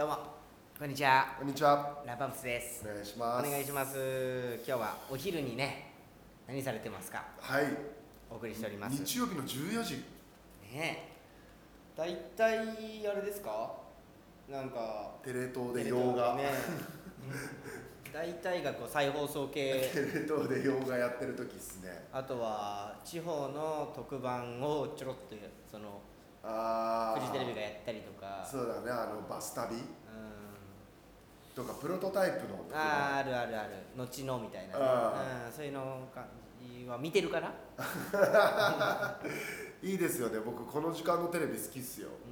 どうもこんにちはこんにちは。ラパンプスですお願いしおます。願いします今日はお昼にね何されてますか？はい。お送りしております日曜日の14時。ねえ大体あれですか？なんかテレ東で洋画。ね 大体がこう再放送系テレ東で洋画やってる時っすね。あとは地方の特番をちょろっとそのああ。フジテレビがやったりとかそうだね。あのバス旅うんとかプロトタイプの。あーあるあるある後のみたいなね、あうん、そういうの感じは見てるかな？いいですよね。僕この時間のテレビ好きっすよ。う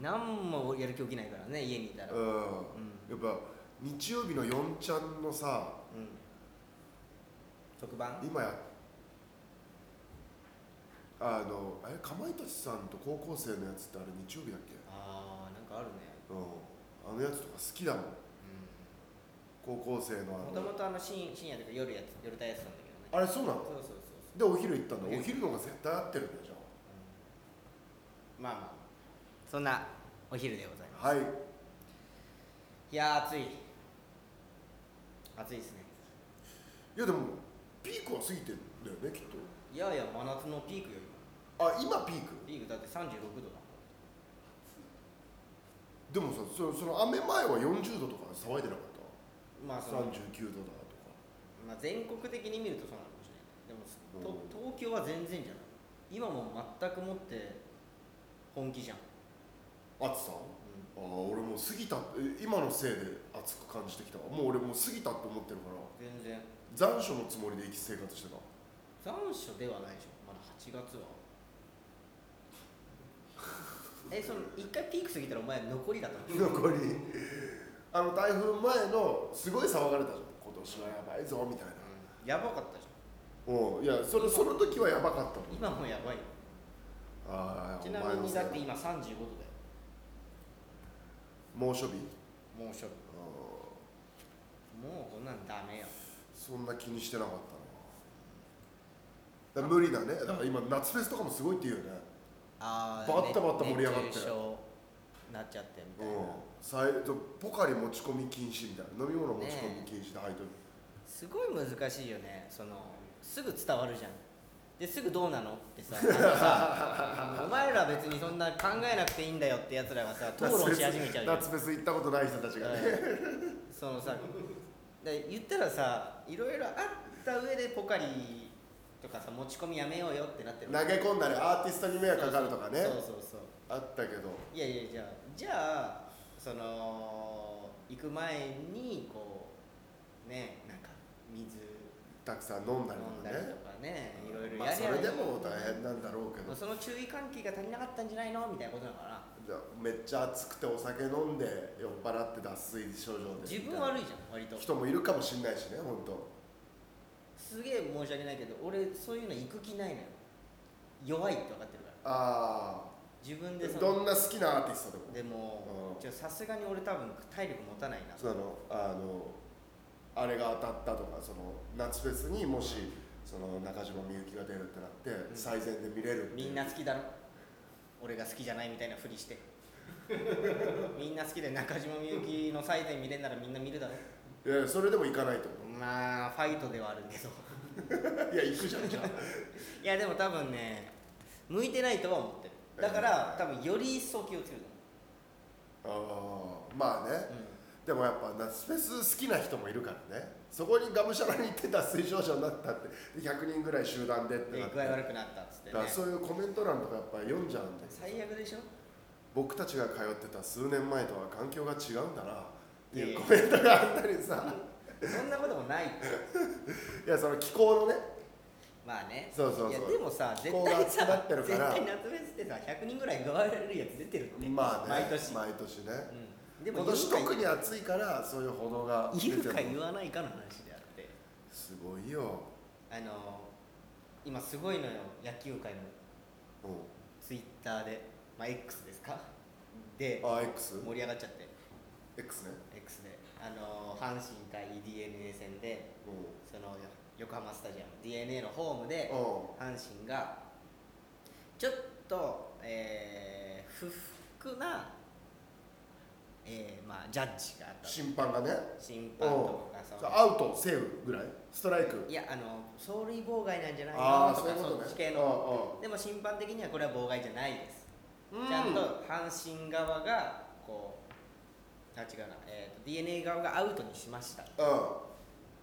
ん何もやる気起きないからね家にいたらうん、うん。やっぱ日曜日の4ちゃんのさ、特番？今や。あの、あれかまいたちさんと高校生のやつってあれ日曜日だっけ？ああなんかあるね。うん。あのやつとか好きだもん。高校生のあの。もともとあの深深夜とか夜やつ夜帯やってたんだけどね。あれそうなの？そうそうそうそう。でお昼行ったんだお昼のが絶対合ってるんだよじゃまあまあ。そんなお昼でございます。あはい。いやー暑い。暑いですね。いやでもピークは過ぎてんだよねきっと。いやいや真夏のピークよあ今ピーク？今ピークだって36度だでもさそその雨前は40度とか騒いでなかった？まあその、39度だとか。まあ、全国的に見るとそうなのかもしれない。でもと東京は全然じゃない。今も全くもって本気じゃん、暑さ？ああ俺もう過ぎたえ今のせいで暑く感じてきたわ。もう俺もう過ぎたって思ってるから。全然。残暑のつもりで生き生活してた？残暑ではないでしょ。まだ8月はえその一回ピーク過ぎたらお前残りだったの？残り。あの台風前のすごい騒がれたじゃん今年はやばいぞみたいな。やばかったじゃうん。いやそのその時はやばかった今もやばいよ。ああちなみにだって今35度だよ。猛暑日？猛暑日。あもうこんなんダメよ。ーそんな気にしてなかったな。無理だね。だから今夏フェスとかもすごいって言うよねあバッタバッタ盛り上がって熱中症なっちゃってみたいな、うん。さいポカリ持ち込み禁止みたいな。飲み物持ち込み禁止で入ってる、すごい難しいよね。そのすぐ伝わるじゃん。ですぐどうなのってさ さお前ら別にそんな考えなくていいんだよってやつらがさ 討論し始めちゃうじゃん。夏フェス行ったことない人たちがね、うん。そのさで言ったらさいろいろあった上でポカリとかさ持ち込みやめようよってなってる。投げ込んだりアーティストに迷惑かかるとかね。そうそうそう。あったけど。いやいやじゃあじゃあその行く前にこうねなんか水たくさん飲んだりとかね。ねいろいろまあそやりゃれでも大変なんだろうけど。まあその注意喚起が足りなかったんじゃないのみたいなことなのかな。じゃあめっちゃ暑くてお酒飲んで酔っ払って脱水症状で自分悪いじゃん割と。人もいるかもしれないしね本当すげえ申し訳ないけど俺そういうの行く気ないのよ。弱いって分かってるから。あ自分であそのどんな好きなアーティストでも。でもさすがに俺多分体力持たないな。そのあのあれが当たったとかその夏フェスにもしその中島みゆきが出るってなって、ん。最善で見れるっていう。みんな好きだろ。俺が好きじゃないみたいなふりして。みんな好きで中島みゆきの最前見れんならみんな見るだろ。いやそれでも行かないと思まあファイトではあるけど。う いや行くじゃんじゃあ。いやでも多分ね向いてないとは思ってる。だから多分より一層気をつけるとあーまあね、思う、でもやっぱ夏フェス好きな人もいるからね。そこにがむしゃらに行って脱水症状になったってで100人ぐらい集団でってでなって。具合悪くなったっつってね。だからそういうコメント欄とかやっぱ読んじゃうんで最悪でしょ？僕たちが通ってた数年前とは環境が違うんだなっていうコメントがあったりさそんなこともないって。いやその気候のね。まあね。そうそうそう。いやでもさ絶気候が対さ集まってる絶から。対夏フェスってさ100人ぐらい具合悪いやつ出てるって。まあね。毎年。毎年ね、うん、でも今年特に暑いからそういう歩道が出てる言うか言わないかの話であって。すごいよ、あの今すごいのよ。野球界のうツイッターで。まあ X ですか？でん、あ X? 盛り上がっちゃって。X ねあの阪神対 d n a 戦でう。その横浜スタジアム d n a のホームで阪神がちょっと、えー不服な、えーまあジャッジがあった。審判がね。審判とかそのアウトセーフぐらい？ストライク。いやあの走塁妨害なんじゃないのとかそっち系の。でも審判的にはこれは妨害じゃないです。うん。ちゃんと阪神側がこうあ違うな、えーと d n a 側がアウトにしました。う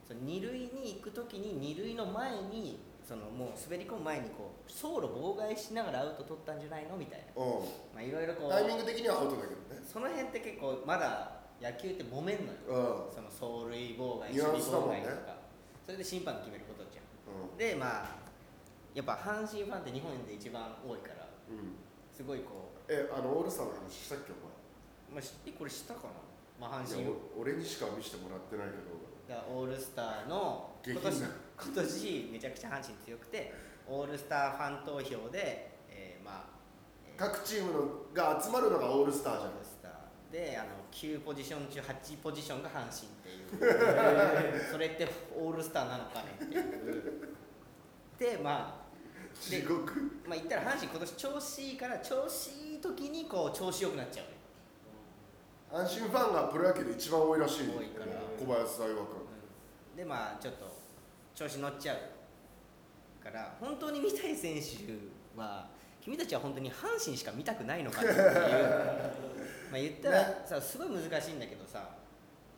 その二塁に行く時に二塁の前にそのもう滑り込む前にこう走路妨害しながらアウト取ったんじゃないのみたいな。うん。うんまあいろいろこうタイミング的にはアウトだけどね。その辺って結構まだ野球って揉めんのよ。うん。その走塁妨害ニュアンスだもんね。守備妨害とか。それで審判が決めることじゃん。うでまあやっぱ阪神ファンって日本で一番多いから。んうん。すごいこえあのオールスターの話したっけおう、まあ、しえこれしたかな、まあ、阪神。お俺にしか見せてもらってないけど。だからオールスターの下今年今年めちゃくちゃ阪神強くてオールスターファン投票で、えーまあ、えー。各チームのが集まるのがオールスターじゃん。オールスター。であの9ポジション中8ポジションが阪神っていう。それってオールスターなのかねっていう。でまあで地獄。まあ言ったら阪神今年調子いいから調子いい時にこう調子よくなっちゃう。ね阪神ファンがプロ野球で一番多いらしい多いから。小林大学でまあちょっと調子乗っちゃうから本当に見たい選手は君たちは本当に阪神しか見たくないのかっていう。まあ言ったら、ね。さすごい難しいんだけどさ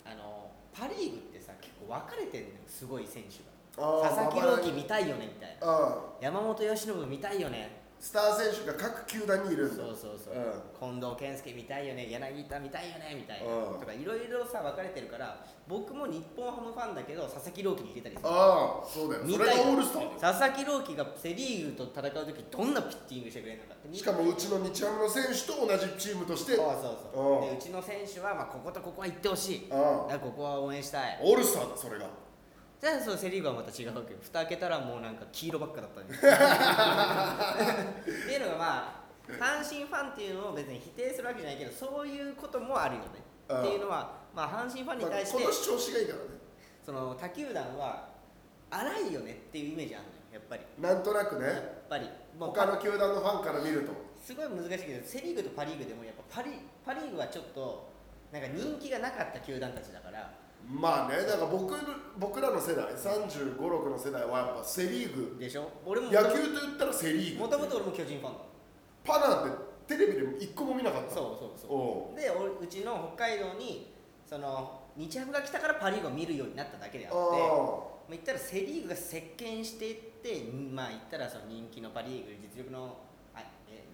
あのパ・リーグってさ結構分かれてるのよすごい選手あがー佐々木朗希見たいよねみたいな。山本由伸見たいよねスター選手が各球団にいるんだ。そうそうそう、近藤健介見たいよね柳田見たいよねみたいな、うん。とかいろいろさ分かれてるから僕も日本ハムファンだけど佐々木朗希に入れたりする。ああそうだよ。それがオールスター。佐々木朗希がセ・リーグと戦う時どんなピッチングしてくれるのかってしかもうちの日ハムの選手と同じチームとして。そうそうそう。うん。でうちの選手はまあこことここは行ってほしい。だここは応援したい。オールスターだそれがじゃあそうセ・リーグはまた違うわけよ。蓋開けたらもうなんか黄色ばっかだったんですっていうのがまあ阪神ファンっていうのを別に否定するわけじゃないけどそういうこともあるよね。うんっていうのはまあ阪神ファンにまあ対して、今年調子がいいからね。その他球団は荒いよねっていうイメージあるのよやっぱり。なんとなくやっねぱり。他の球団のファンから見ると。すごい難しいけどセ・リーグとパ・リーグでもやっぱパリパ・リーグはちょっとなんか人気がなかった球団たちだからまあねだから僕僕らの世代3 5 6の世代はやっぱセ・リーグ。でしょ？俺も野球と言ったらセ・リーグもともと俺も巨人ファンだ。パナーってテレビで一個も見なかった。そうそうそう。おで俺うちの北海道にその日ハムが来たからパ・リーグを見るようになっただけであうってまああ言ったらセ・リーグが席巻していってまあ言ったらその人気のパ・リーグ実力のあえ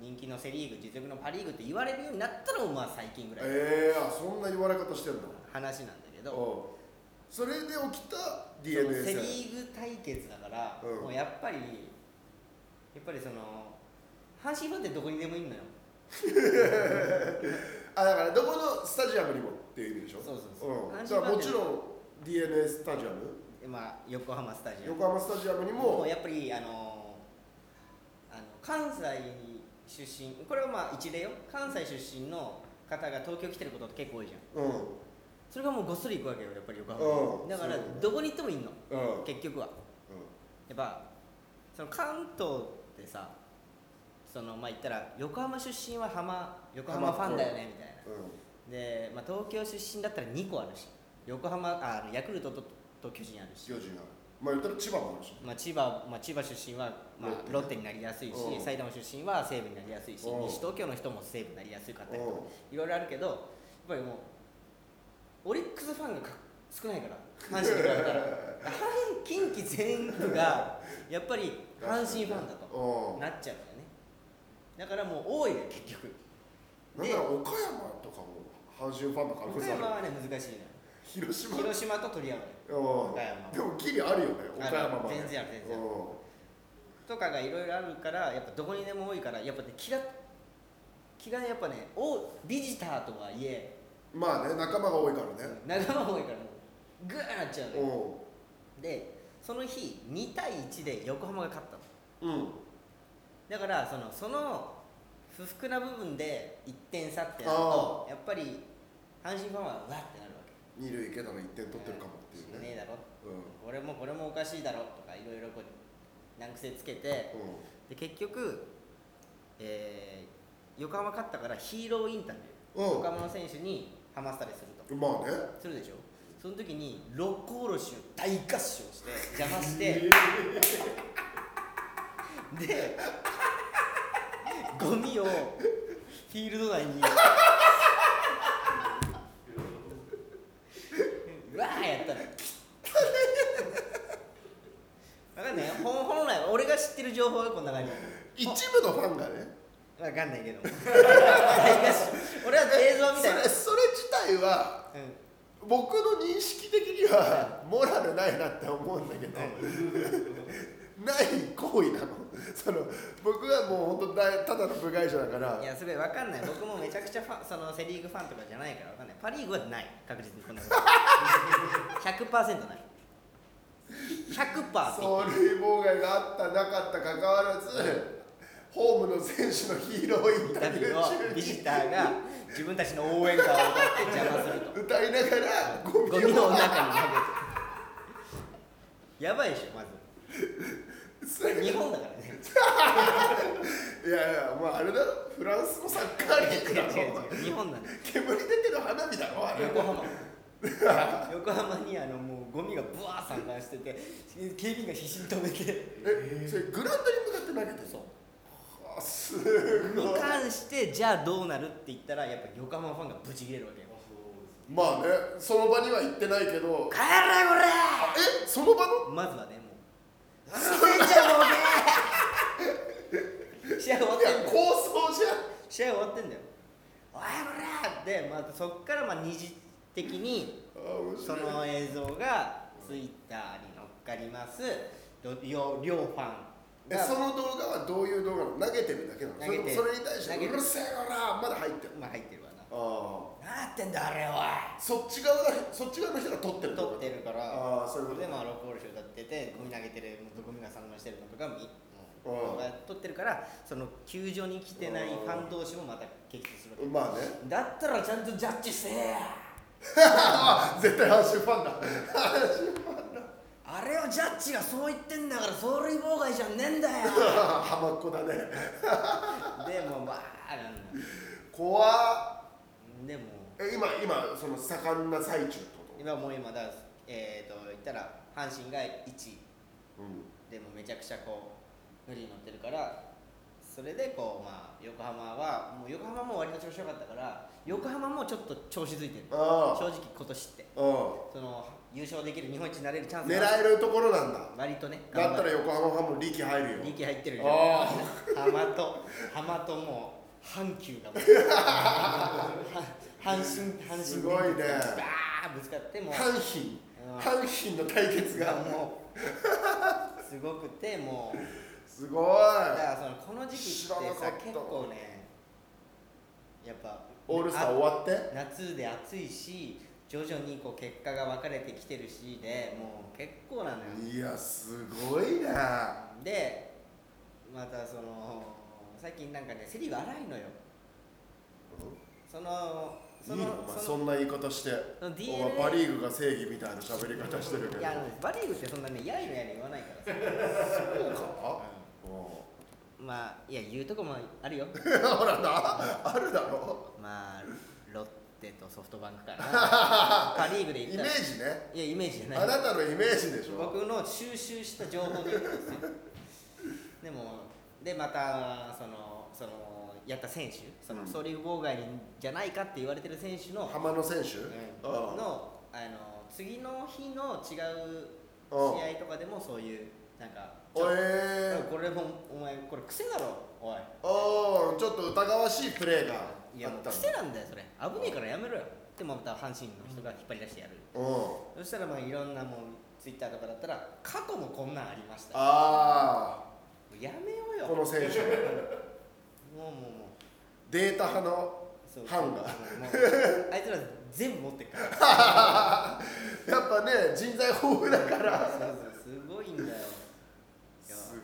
人気のセ・リーグ実力のパ・リーグって言われるようになったのもまあ最近ぐらい。のええあそんな言われ方してんの？話なんだけど、それで起きた DNA セ・戦リーグ対決だから、うん。もうやっぱりやっぱりその阪神ファンってどこにでもいるのよ。あだからどこのスタジアムにもっていう意味でしょ？そうそうそう。うん、阪神だからもちろん DNA スタジアム？まあ横浜スタジアム。横浜スタジアムにも。もうやっぱりあのあの関西出身。これはまあ一例よ。関西出身の方が東京来てることって結構多いじゃん。うんそれがもうごっそり行くわけよやっぱり横浜。うん。だからどこに行ってもいんの。うん。結局は。やっぱその関東ってさそのまあ言ったら横浜出身は浜横浜ファンだよねみたいな。うん。で、まあ、東京出身だったら2個あるし横浜あヤクルトとと巨人あるし、巨人ある。まあ言ったら千葉もあるし。まあ、千葉、まあ、千葉出身は、まあ、ロッテ。になりやすいしうん。埼玉出身は西武になりやすいしうん。西東京の人も西武になりやすかったりとかういろいろあるけどやっぱりもうオリックスファンがか少ないから。阪神に比べたら。阪近畿全部がやっぱり阪神ファンだとなっちゃうんだよね。だからもう多いよ結局。なんなら岡山とかも阪神ファンの可能岡性ある山はね難しいの広島？広島と取り合うのようん。岡山でもギリあるよね岡山まで。全然ある全然ある。うとかがいろいろあるからやっぱどこにでも多いからやっぱね気が気がねやっぱねおビジターとはいえんまあね仲間が多いからね。仲間多いからもうグーなっちゃうのよ。うでその日2対1で横浜が勝ったの。んうん。だからそのその不服な部分で1点差ってなるとやっぱり阪神ファンはうわってなるわけ。二塁池田の1点取ってるかもっていうね。しねえだろうん俺もこれもおかしいだろとかいろいろこう難癖つけてうで結局、えー横浜勝ったからヒーローインタビューうん横浜の選手にハマスタりすると。まあね。するでしょ？その時に六甲おろしを大合唱して邪魔して。でゴミをフィールド内に。うわーやったの。分かんないよ。本本来は俺が知ってる情報がこんな感じ。一部のファンがね分かんないけど。大合唱俺は映像みそたい。なれそれ自体はうん。僕の認識的にはモラルないなって思うんだけど、ない行為なの。その僕はもう本当だただの部外者だからいやそれ分かんない。僕もめちゃくちゃファンそのセ・リーグファンとかじゃないから分かんない。パ・リーグはない。確実にこんなこと100%ない。100%走塁妨害があったなかったかかわらずホームの選手のヒーローインタタビューをビュー中ビジにターが自分たちの応援歌を歌って邪魔すると。歌いながらゴミの中に投げて。やばいでしょまず。日本だからね。いやいやまああれだろ。フランスのサッカーリーグだろ日本なんだ煙出てる花火だろあれ。横浜。横浜にあのもうゴミがブワー散乱してて警備員が必死に止めて。えそれグラウンドに向かって投げてるそうあすごい。に関してじゃあどうなるって言ったらやっぱ横浜ファンがブチ切れるわけよ。まあねその場には行ってないけど。帰れこれ。えその場の？まずはねもう。あのせいちゃんもね。試合終わってんだよ構想じゃん。試合終わってんだよ。おいこらでまたそっからまあ二次的にあ面そ白い。の映像がツイッターに乗っかります。ど両両ファンがえその動画はどういう動画なの？投げてるだけなの？それそれに対してうるせえこらまだ入ってる。まあ入ってるわな。あ何やってんだあれおあそっち側がそっち側の人が撮ってるい撮ってるから。ああそういうこと。でまあロックオールショー歌っててゴミ投げてるゴミが散乱してるのとかみうんもう動画撮ってるからその球場に来てないファン同士もまた激突するまあね。だったらちゃんとジャッジせえや。あ 絶対阪神ファンだ。阪神ファンだあれをジャッジがそう言ってんだから走塁妨害じゃねえんだよ。浜っ子だね。でもまあ怖っ。でもえ今今その盛んな最中ってこ今もう今だえっ、ー、と言ったら阪神が1位。とうん。でもめちゃくちゃこう無理に乗ってるからそれでこうまあ横浜はもう横浜も割と調子良かったから横浜もちょっと調子づいてる。あ正直今年って。あ。その優勝できる日本一になれるチャンス狙がえるところなんだ。割とねだったら横浜ファンも力入るよ。る力入ってるよ。あ浜と浜ともう阪急がもう 阪神阪神すごいね。バーぶつかってもう阪神。うん。阪神の対決が。もうすごくてもう。すごい。だからそのこの時期知ってさ結構ねやっぱオールスター終わって？あ夏で暑いし徐々にこう結果が分かれてきてるしでもう結構なのよ。いやすごいねでまたその最近なんかねセ・リーグ荒いのよ。そのそのいいのお前そんな言い方して。お前パ・リーグが正義みたいな喋り方してるけど。いやあのバリーグってそんなねやいのやいの言わないからさ、そうか。うん。まあいや言うとこもあるよ。う んほらなあるだろ。まあロッテとソフトバンクかなパ・ リーグでイメ言ったらージね。いやイメージじゃない。あなたのイメージでしょ。僕の収集した情報で でもでまたそのそのやった選手そのうん。走塁妨害じゃないかって言われてる選手の,、浜野選手？うん。あのあの次の日の違うあ試合とかでもそういうなんかえー。これもお前これ癖だろおい。あーちょっと疑わしいプレーが。あいやもう癖なんだよそれ。危ねえからやめろよ。でもまた阪神の人が引っ張り出してやる、うん。そしたらまあいろんなもうツイッターとかだったら過去もこんなんありました。あもうやめようよ。あこの選手もうもうもう。データ派のそう。班があいつら全部持ってっから。やっぱね人材豊富だから。そうそう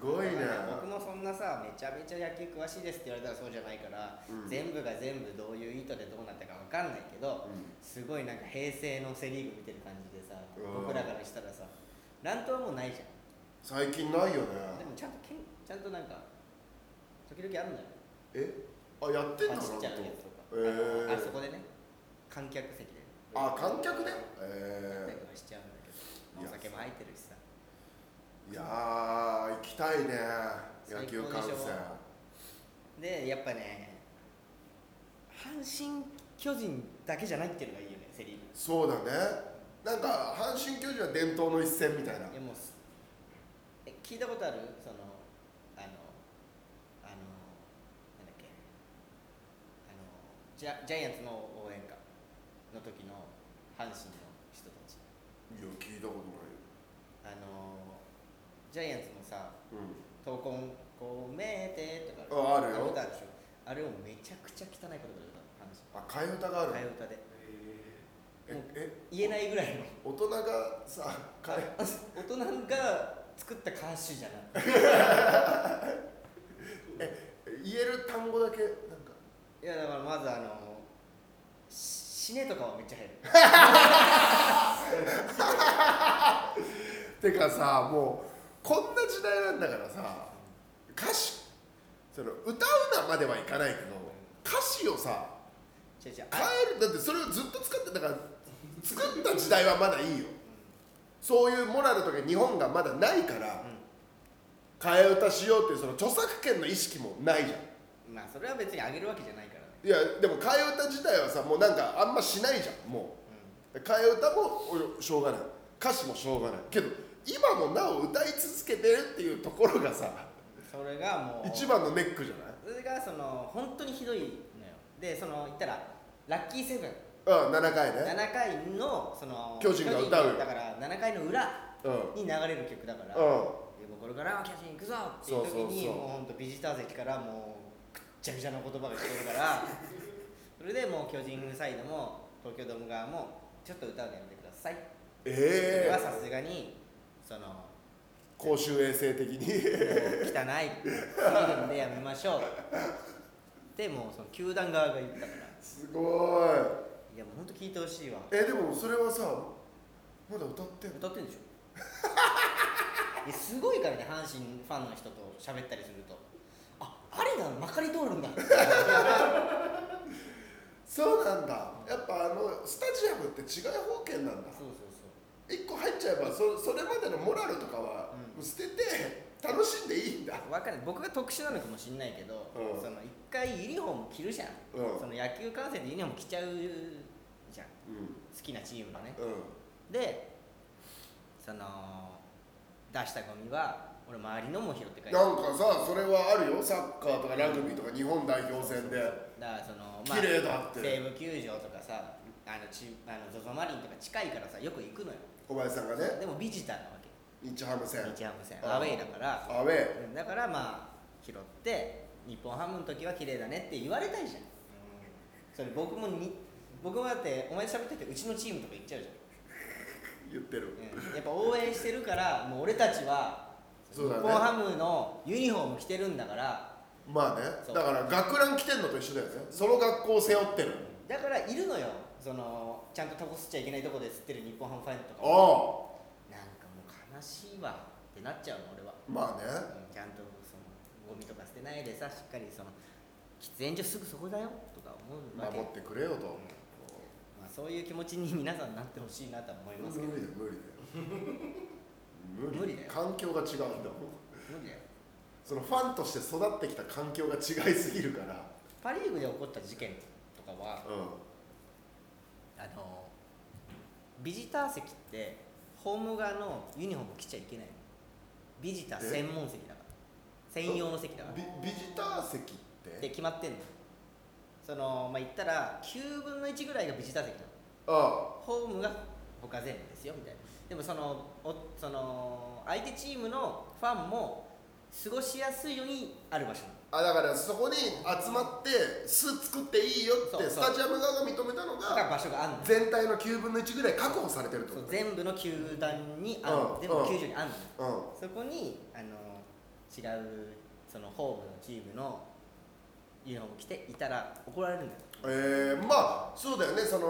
ごいね僕もそんなさめちゃめちゃ野球詳しいですって言われたらそうじゃないから、うん。全部が全部どういう意図でどうなったかわかんないけど、すごいなんか平成のセ・リーグ見てる感じでさうん。僕らからしたらさ乱闘はもうないじゃん。最近ないよね。でもちゃんとけんちゃんとなんか時々あるんだよ。え？あやってんの？パチっちゃうやつとか。ええー。あそこでね。観客席で。あ観客で？やったえりとかしちゃうんだけど、お酒も入ってるしいやー行きたいね野最球観戦。でやっぱね阪神・巨人だけじゃないっていうのがいいよねセ・リーグ。そうだね。なんか阪神・巨人は伝統の一戦みたいな。いやもうすえ聞いたことある？そのあのあのなんだっけ？あのジャジャイアンツの応援歌の時の阪神の人たち。いや聞いたことないジャイアンツのさうん「闘魂こうめて」とかああるよ。歌あるでしょ。あれをめちゃくちゃ汚い言葉で歌う阪神あ替え歌がある替え歌で。ええ言えないぐらいの。大人がさ替え 大人が作った歌手じゃない。言える単語だけなんか？いやだからまずあのし死ねとかはめっちゃ入る。てかさもうこんな時代なんだからさ歌詞その歌うなまではいかないけど歌詞をさ変あえるだってそれをずっと使ってだから作った時代はまだいいよ。そういうモラルとか日本がまだないから替え歌しようっていうその著作権の意識もないじゃん。うんまあそれは別にあげるわけじゃないからね。いやでも替え歌自体はさもうなんかあんましないじゃんもう。替え歌もおしょうがない。歌詞もしょうがない。けど今もなお歌い続けてるっていうところがさそれがもう一番のネックじゃない？それがその本当にひどいのよ。でその言ったらラッキーセブン。うん7回ね。7回のその巨人が歌うよ。だから7回の裏うん。に流れる曲だから、うん。これからは巨人行くぞっていう時にもうほんとビジター席からもうくっちゃくちゃな言葉が聞こえるから それでもう巨人サイドも東京ドーム側もちょっと歌うのやめてください。ええ。はさすがにその公衆衛生的に。汚い。すぎるんでやめましょう。でもうその球団側が言ったから。すごい。いやもうほんと聞いてほしいわ。えでもそれはさまだ歌ってんの？歌ってんでしょ。いやすごいからね阪神ファンの人と喋ったりすると。ああれだまかり通るんだ。そうなんだ。やっぱあのスタジアムって違い保険なんだ。そうそうちゃえばそそれまでのモラルとかはうん。捨てて楽しんでいいんだ。わかんない僕が特殊なのかもしれないけど、うん。その一回ユニフォーム着るじゃん、うん。その野球観戦でユニフォーム着ちゃうじゃん。うん。好きなチームのね。うん。でその出したゴミは俺周りのも拾って帰る。なんかさそれはあるよ。サッカーとかラグビーとか日本代表戦で。だからその綺麗だって。西武球場とかさあのちあの ZOZO マリンとか近いからさよく行くのよ小林さんがね。でもビジターなわけ。日ハム戦。日ハム戦。あアウェイだから。アウェーうんだからまあ拾って日本ハムの時は綺麗だねって言われたいじゃん、それ僕もに僕もだってお前と喋っててうちのチームとか行っちゃうじ言ってる。ゃん、うん。やっぱ応援してるからもう俺たちは日本ハムのユニフォーム着てるんだから。まあね。だから学ラン着てんのと一緒だよね。その学校を背負ってる。だからいるのよそのちゃんとタコ吸っちゃいけないとこで吸ってる日本ハムファンとかあもあなんかもう悲しいわってなっちゃうの俺は、まあね。うんちゃんとそのゴミとか捨てないでさしっかりその喫煙所すぐそこだよとか思うわけ。守ってくれよとまあ、そういう気持ちに皆さんなってほしいなとは思いますけど。無理だよ無理だよ。無理だよ。環境が違うんだもん無理だよ。そのファンとして育ってきた環境が違いすぎるから。パ・リーグで起こった事件とかはうあのビジター席ってホーム側のユニフォーム着ちゃいけない。のビジター専門席だから。専用の席だから。んビビジター席って？で決まってんの。そのまあ言ったら9分の1ぐらいがビジター席なの。あホームが他全部ですよみたいな。でもそのおその相手チームのファンも過ごしやすいようにある場所なの。あだからそこに集まって巣作っていいよってそうそう。スタジアム側が認めたのだからが場所があるの全体の9分の1ぐらい確保されてるってそうこと全部の球団にあるうんの全部の球場にあるのうん。そこにあの違うそのホームのチームのユニフォーム着ていたら怒られるんだよ。えー、まあそうだよね。その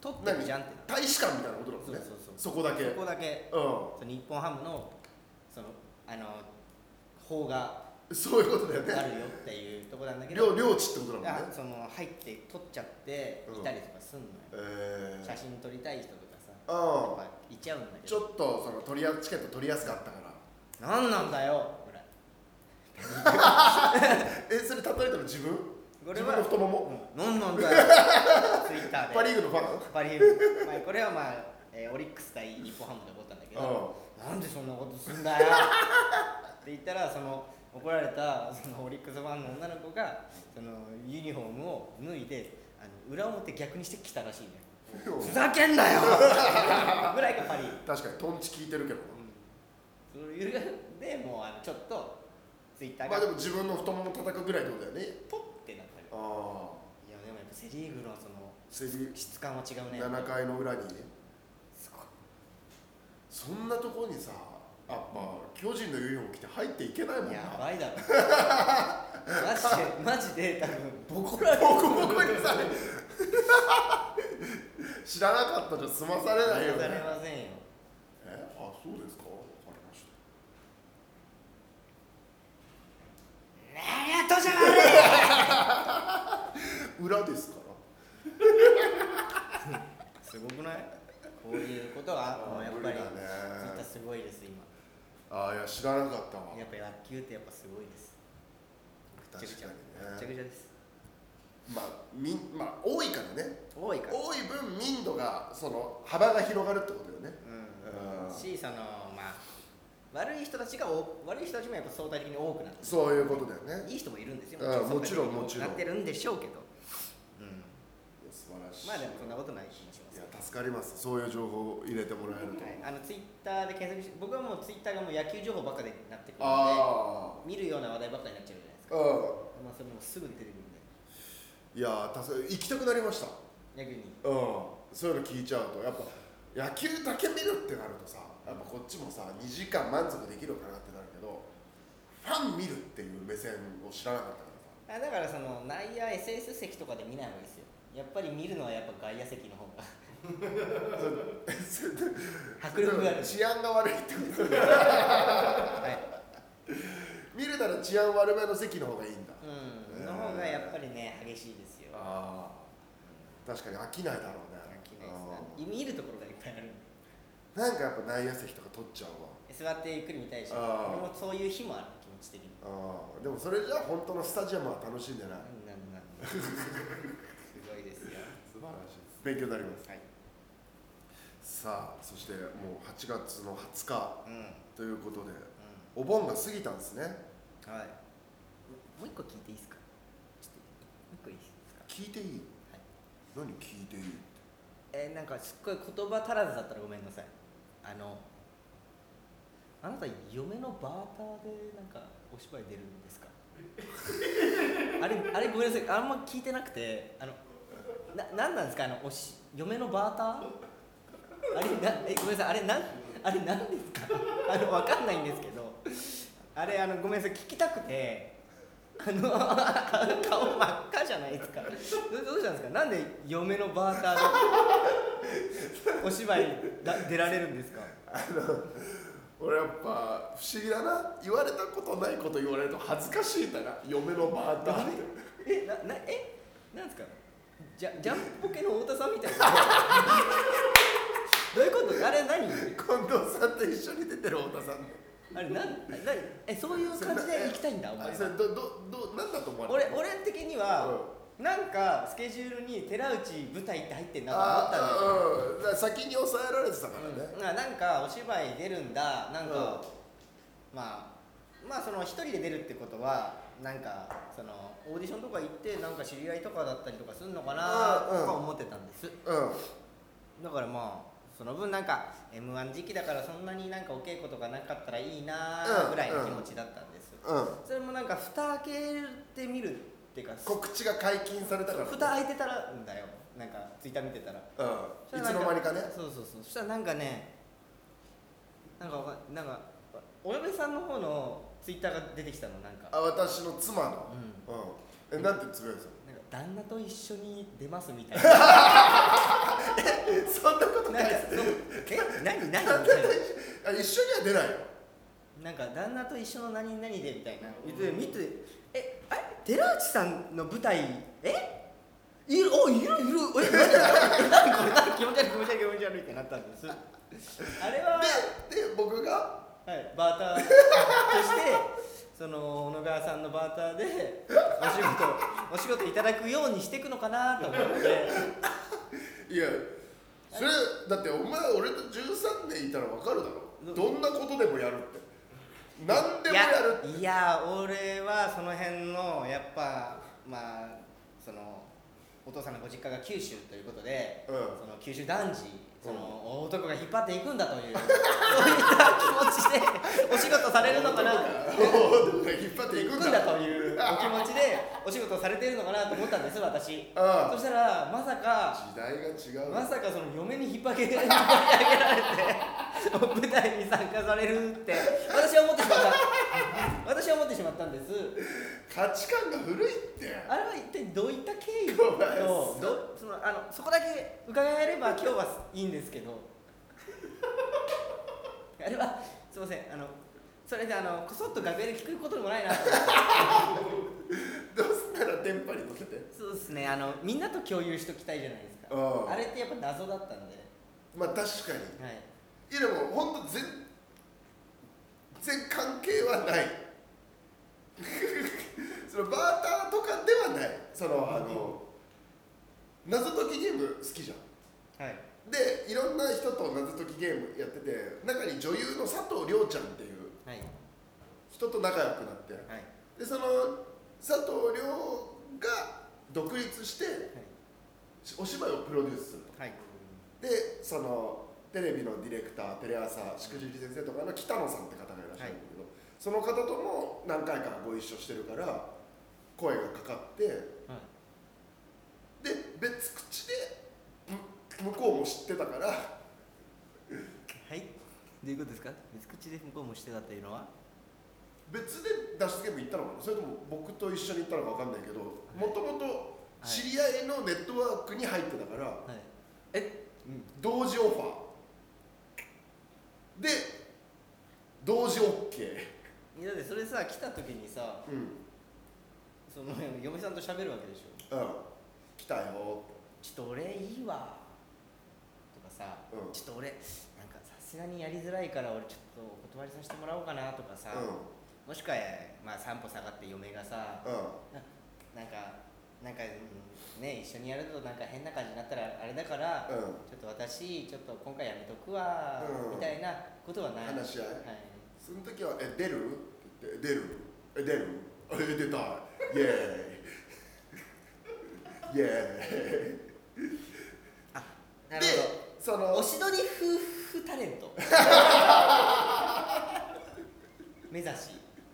取ってるじゃんって。な大使館みたいなことだもんね。そうそうそう。そこだけ。そこだけ。うん。その日本ハムのそのあの法がそういうことだよね。あるよっていうところなんだけど。領領地ってことだもんね。あその入って撮っちゃってうんいたりとかすんのよ、えー、写真撮りたい人とかさあやっぱいちゃうんだけど。ちょっとその取りやチケット取りやすかったから。何なんだよぐらいえそれ例えたら自分？これは自分の太もも、うん。何なんだよ。ツイッターで。パ・リーグのファン？パリーグ、まあ、これはまあ、えーオリックス対日本ハムで起こったんだけど。なんでそんなことすんだよ。って言ったらその怒られたそのオリックスファンの女の子がそのユニフォームを脱いであの裏表逆にしてきたらしいね。う。んふざけんなよ！ぐらいがパリ。確かにトンチ聞いてるけど。そういうでもうあのちょっとツイッターが。まあでも自分の太もも叩くぐらいってことだよね。ポッてなったり。ああいやでもやっぱセ・リーグのそのセリ質感は違うね。7回の裏にすごい。そんなとこにさやっぱ巨人のユニフォーム着て入っていけないもんな。やばいだろ。マジで マジで多分ボコられるボコボコに。され 知らなかったじゃ済まされないよされねませんよ。えあそうですか？わかりまし何やとじゃ悪いた裏ですから。すごくない？こういうことはもうやっぱり無理だツイッターねすごいです今ああいや知らなかったわ。やっぱ野球ってやっぱすごいです。ぐちゃぐちゃ確かぐちゃにねぐちゃです。まあみまあ多いからね。多いから。多い分民度がその幅が広がるってことよね。うんうん。しそのまあ悪い人たちが多悪い人たちもやっぱ相対的に多くなってる。そういうことだよね。いい人もいるんですよ。うんもちろんもちろん。なってるんでしょうけど。うん。素晴らしい。まあでもそんなことないし助かります。そういう情報を入れてもらえると、はい、あのツイッターで検索して僕はもうツイッターがもう野球情報ばっかりになってくるのあで見るような話題ばっかりになっちゃうじゃないですあか、うまあ、それもすぐ出てくるんで。んいやー助か行きたくなりました。逆に。うん。そういうの聞いちゃうとやっぱ野球だけ見るってなるとさやっぱこっちもさ2時間満足できるかなってなるけどファン見るっていう目線を知らなかったからさ。あだからその内野 SS 席とかで見ない方がいいですよ。やっぱり見るのはやっぱ外野席の方が迫力がある治安が悪いってことではい見るなら治安悪めの席の方がいいんだ。うんの方がやっぱりね激しいですよ。ああ確かに飽きないだろうね飽きないです見るところがい。っぱいあるなんかやっぱ内野席とか取っちゃうわ。座ってゆっくり見たいし俺もそういう日もある気持ち的に。ああでもそれじゃ本当のスタジアムは楽しんでない。なんなんなん。すごいですよ。素晴らしい勉強になります。はいさあそしてもう8月の20日うん。うんということでお盆が過ぎたんですね。はい。もう一個聞いていいですか？ちょっともう一個いいですか？聞いていい、はい。何聞いていいえーなんかすっごい言葉足らずだったらごめんなさい。あのあなた嫁のバーターでなんかお芝居出るんですか？あれあれごめんなさい。あんま聞いてなくてあのななんなんですか？あのおし嫁のバーター？あれなえごめんなさい。あれなんあれなんですか？あのわかんないんですけど。あれあのごめんなさい。聞きたくて。あの 顔真っ赤じゃないですか。どどうしたんですか？なんで嫁のバーターでお芝居だ出られるんですか？俺やっぱ不思議だな。言われたことないこと言われると恥ずかしいんだな。嫁のバーターって。えななえ？なんですか？じゃジャンポケの太田さんみたいなどういうこと？あれ何？近藤さんと一緒に出てる太田さん。あれなん？何えそういう感じで行きたいんだお前は。あそれどどどなんだと思われ俺俺的には、なんかスケジュールに寺内舞台って入ってんなと思ったんですよ。あうんだから先に抑えられてたからね、うん、ななんかお芝居出るんだなんか、まあまあその一人で出るってことはなんかそのオーディションとか行ってなんか知り合いとかだったりとかするのかなとか思ってたんです。うん。だからまあその分なんか m 1時期だからそんなになんかお稽古とかなかったらいいなうん。ぐらいの気持ちだったんです、うん。それもなんか蓋開けてみるっていうか告知が解禁されたから、蓋開いてたらんだよ。なんかツイッター見てたら。うん。いつの間にかね。そうそうそう。そしたらなんかねなんかなんかお嫁さんの方のツイッターが出てきたのなんか。あ私の妻の。うん。うん。えなんてつぶやいてなんか旦那と一緒に出ますみたいな。そんなことないですえ何何みたいあ一緒には出ないよなんか旦那と一緒の何々でみたいな。言って見てえあれ？寺内さんの舞台？え？いるおいるいる。え何何これ何気持ち悪い気持ち悪い気持ち悪いってなったんです。あれはでで僕が？はい、バーターとしてその小野川さんのバーターで お仕事お仕事いただくようにしていくのかなと思って。いやそれだってお前俺と13年いたら分かるだろ。どんなことでもやるって。何でもやるって。いやいや俺はその辺のやっぱまあそのお父さんのご実家が九州ということで、うん。その九州男児その男が引っ張っていくんだという そういった気持ちでお仕事されるのかな。引っ張っていくんだ。というお気持ちで お仕事をされているのかなと思ったんです私。ああそしたらまさか時代が違う。まさかその嫁に引っ張り上げられて舞台に参加されるって私は思ってしまった。私は思ってしまったんです価値観が古いって。あれは一体どういった経緯？とどそのあのそこだけ伺えれば今日はいいんですけど。あれはすいません。あのそれであのこそっと楽屋で聞くことでもないな。と思ってどうすんなら電波に乗せて。そうですね。あのみんなと共有しときたいじゃないですか。うん。あれってやっぱ謎だったんで。まあ確かに。はい。いやでも本当全然関係はない そのバーターとかではない。そのあの謎解きゲーム好きじゃん。はい。でいろんな人と謎解きゲームやってて中に女優の佐藤亮ちゃんっていうはい。人と仲良くなって。はい。でその佐藤亮が独立してお芝居をプロデュースすると。はい。でそのテレビのディレクターテレ朝しくじり先生とかの北野さんって方がいらっしゃるんだけど、その方とも何回かご一緒してるから声がかかってで別口でむ向こうも知ってたから。はい。どういうことですか？別口で向こうもしてたっていうのは？別で脱出ゲーム行ったのかな？それとも僕と一緒に行ったのか分かんないけどもともと知り合いのネットワークに入ってたからはい。え？うん。同時オファー。で同時 OK いやだってそれさ来た時にさうん。その嫁さんと喋るわけでしょ。うん。来たよ。ちょっと俺いいわ。とかさ、うん。ちょっと俺なんかさすがにやりづらいから俺ちょっとお断りさせてもらおうかなとかさ、うもしくはまあ散歩下がって嫁がさんうん。なんかなんかうんね一緒にやるとなんか変な感じになったらあれだから、うん。ちょっと私ちょっと今回やめとくわ、うん。みたいなことはない。話し合い？はい。その時は「え出る?」って言って「出る。え出る？え 出た。イエーイ。イエーイ」でなるほど。そのおしどり夫婦タレント。目指し。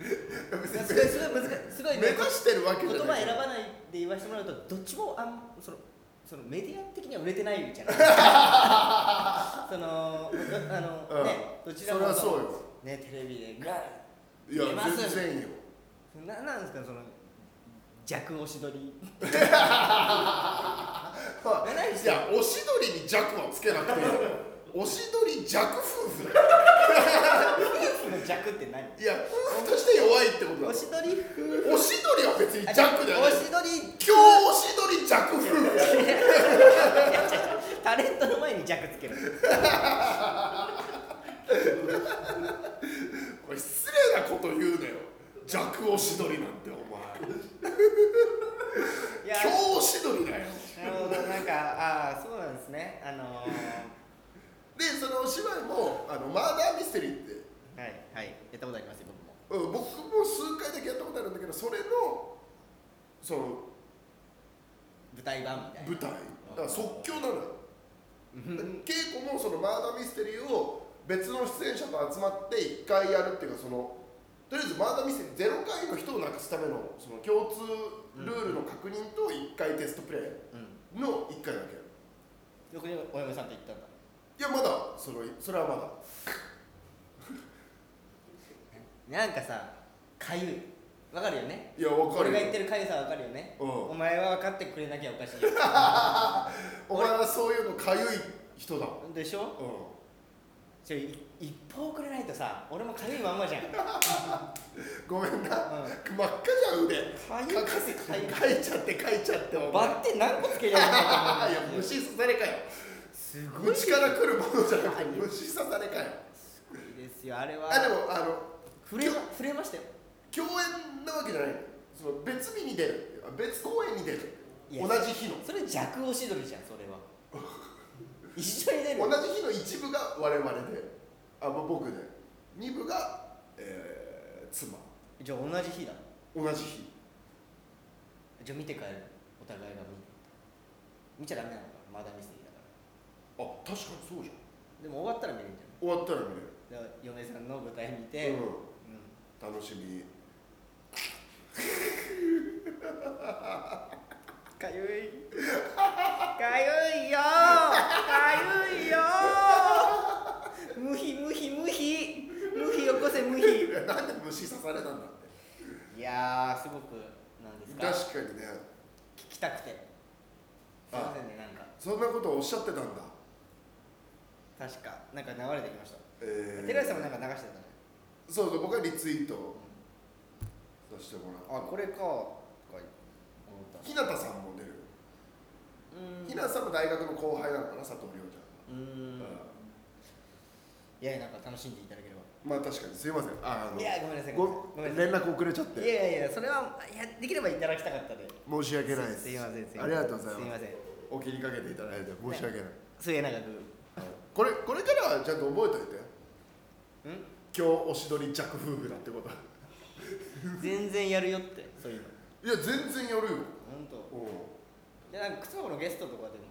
すごいすごい難しい。すごいね。目指してるわけじ言ゃない。葉選ばないで言わせてもらうとどっちもあんそのそのメディア的には売れてないじゃな。い そのあの、うん。ねどちらもそれはそうよ。ねテレビでガーいや見えます。全然いいよ。ななんですかその弱おしどり。まあ何いやおしどりに弱はつけなくていいよ。おしどり弱夫婦。だよ夫婦の弱って何？いや夫婦として弱いってことだ。おしどり夫婦。おしどりは別に弱だよねおしどり。今日おしどり弱夫婦。タレントの前に弱つけるおい失礼なこと言うなよ。弱おしどりなんてお前。いや。今日おしどりだよ。なるほど。なんかああそうなんですね。あのでそのお芝居もあのマーダーミステリーって。ー、はいはい。やったことありますよ僕も。うん僕も数回だけやったことあるんだけどそれのその舞台版みたいな。舞台。だから即興なのよ。うん。稽古もそのマーダーミステリーを別の出演者と集まって1回やるっていうかそのとりあえずマーダーミステリーゼロ回の人をなくすためのその共通ルールの確認と1回テストプレイうんの1回だけ。やるよくお嫁さんと言ったんだ。いやまだ。そのそれはまだ。なんかさかゆい。わかるよね。いやわかるよ。俺が言ってるかゆさわかるよね。うん。お前は分かってくれなきゃおかしいよ。お前はそういうのかゆい人だ。でしょ？うちょい一報くれないとさ俺も軽いまんまじゃん、うん、ごめんな。真っ赤じゃん腕。かゆかくてかいちゃってかいちゃってバッテン何個つけりゃいいんだと思ういや虫刺されかよ。すごい口から来るものじゃなくて虫刺されかよ。すごいですよ。あれはあでもあの触れま触れましたよ。共演なわけじゃない。のその別日に出る。あ別公演に出る。同じ日の。それ弱押し鳥じゃんそれは一緒に出る。同じ日の一部が我々で。あぼ僕で。二部が、えー、妻。じゃあ同じ日だ。同じ日。じゃあ見て帰る。お互いが見見ちゃダメなのか。マダミステリーだかあ確かにそうじゃん。らでも終わったら見れるん。じ終わったら見れる。ゃんだから嫁さんの舞台見て、うん。うん。楽しみかゆい。かゆいよ。かゆいよ。無比無比無比。無比よこせ無比。なんで虫刺されたんだって。いやーすごくなんですか？確かにね。聞きたくて。すいませんねなんか。そんなことをおっしゃってたんだ。確か。なんか流れてきました。えー。寺井さんもなんか流してたねそうそう僕はリツイートさせてもらっあこれかとか思ったた日向さんも出るうーん日向さんも大学の後輩なのかな佐藤亮ちゃん。ん。が、いやなんか楽しんでいただければ。まあ確かに。すいません。ああのいやごめんなさい。ごごめんなさい。連絡遅れちゃって。いやいやそれはいやできればいただきたかったで。申し訳ないです。すいませんすいません。ありがとうございます。すいません。お気にかけていただいて申し訳ない、末永く。これこれからはちゃんと覚えておいて。ん？今日おしどり弱夫婦だってこと。全然やるよってそういうの。いや全然やるよ。本当。うん。じゃあなんか靴箱のゲストとかでも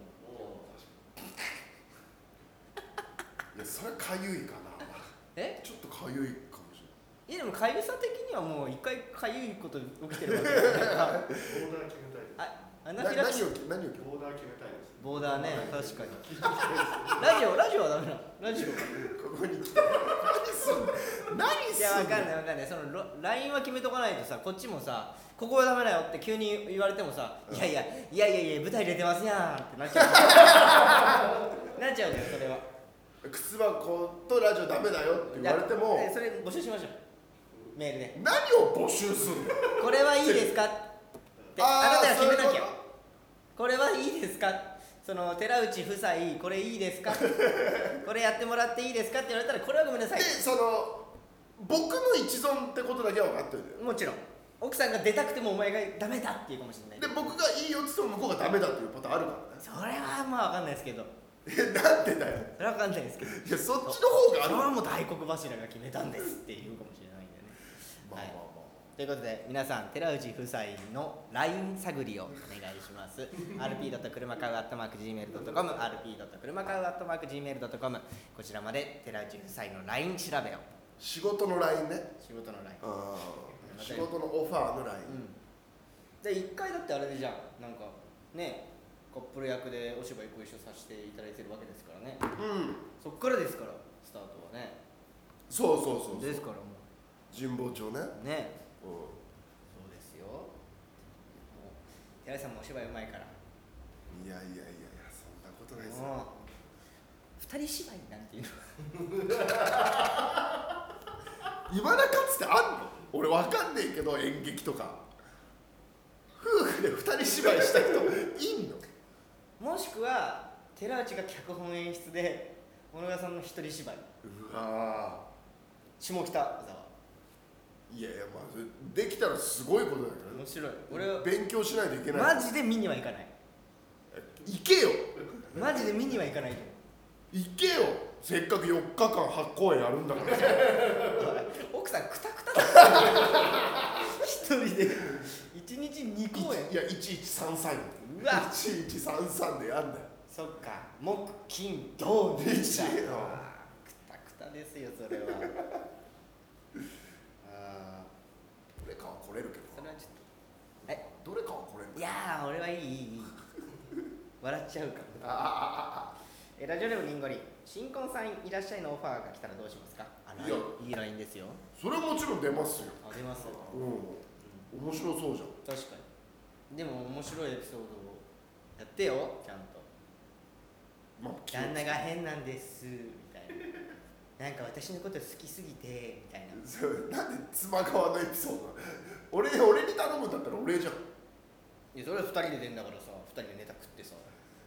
いやそれかゆいかな。え？ちょっとかゆいかもしい。やでもかゆさ的にはもう一回かゆいこと起きてるわけだからボーダー決めたいです。あアれナフィラキシーな何をボーダー決めたいです。ボーダーね確かに。ラジオラジオはダメなの？ラジオ。ここに来て何すんの？何すんの？いやわかんないわかんない。そのロ LINE は決めとかないとさこっちもさここはダメだよって急に言われてもさ、いやいやいやいやいや舞台出てますやんってなっちゃう。なっちゃうじゃんそれは靴箱とラジオダメだよって言われてもそれ募集しましょう。メールで。何を募集すんの？これはいいですかって。あなたが決めなきゃ。これはいいですか？その寺内夫妻これいいですか？これやってもらっていいですかって言われたらこれはごめんなさい。でその僕の一存ってことだけは分かっておいて。もちろん。奥さんが出たくてもお前がダメだって言うかもしれない。で僕がいいよって言っても向こうがダメだっていうパターンあるからね。それはまあ分かんないですけどえ なんでだよ。それは分かんないですけど。いやそっちの方がある。それはもう大黒柱が決めたんですって言うかもしれないんでね。まあまあまということで皆さん寺内夫妻の LINE 探りをお願いします。rp. 車買う .gmail.com rp. 車買う .gmail.com こちらまで寺内夫妻の LINE 調べを。仕事の LINE ね。仕事の LINE 仕事のオファーの LINE、うん。で1回だってあれでじゃん。なんかねカップル役でお芝居ご一緒させていただいてるわけですからね。うん。そっからですからスタートはね。そうそうそうそう。ですからも神保町ね。うね。うそうですよ。もう寺井さんもお芝居うまいから。んいやいやいやいやそんなことないですよ。二人芝居なんていうの今だかつてあんの？俺わかんねえけど演劇とか。夫婦で二人芝居した人いんの？もしくは寺内が脚本演出で小野川さんの一人芝居。うわ下北沢。ーいやいやまあそれできたらすごいことだけどね。面白い。俺は勉強しないといけない。マジで見には行かない。行けよ。マジで見には行かないと行けよ。せっかく4日間8公演やるんだから。奥さんクタクタだ一人で。一日二公演。いや1133うわ。1133でやんだよそっか。木金土。日だ日よ。あークタクタですよそれは。あどれかは来れるけどーそれはちょっとえ？どれかは来れるいやー俺はいいいい笑っちゃうからあえラジオネームりんごり。ん新婚さんいらっしゃいのオファーが来たらどうしますか？あいや。いいラインですよ。それはもちろん出ますよ。あ出ます。うん。面白そうじゃん。確かに。でも面白いエピソードをやってよちゃんと。まあ旦那が変なんですみたいな。なんか私のこと好きすぎてみたいな。そうなんで妻側のエピソード俺俺に頼むんだったら俺じゃん。いやそれは2人で出んだからさ2人でネタ食ってさ。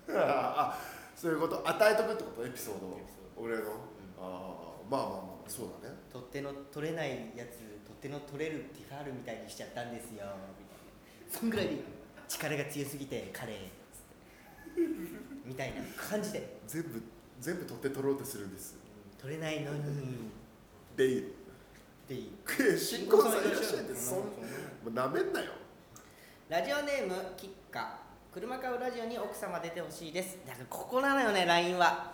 あそういうこと？与えとくってこと？エピソードを。エピソ俺の、ああまあまあまあそうだね。取っ手の取れないやつ取っ手の取れるティファールみたいにしちゃったんですよみたいな。そんぐらいで力が強すぎて彼みたいな感じで。全部全部取って取ろうとするんです。取れないのに。でいい。っていい。新婚さんいらっしゃいってそんもうなめんなよ。ラジオネームキッカ車買うラジオに奥様出てほしいです。だからここなのよね LINE は。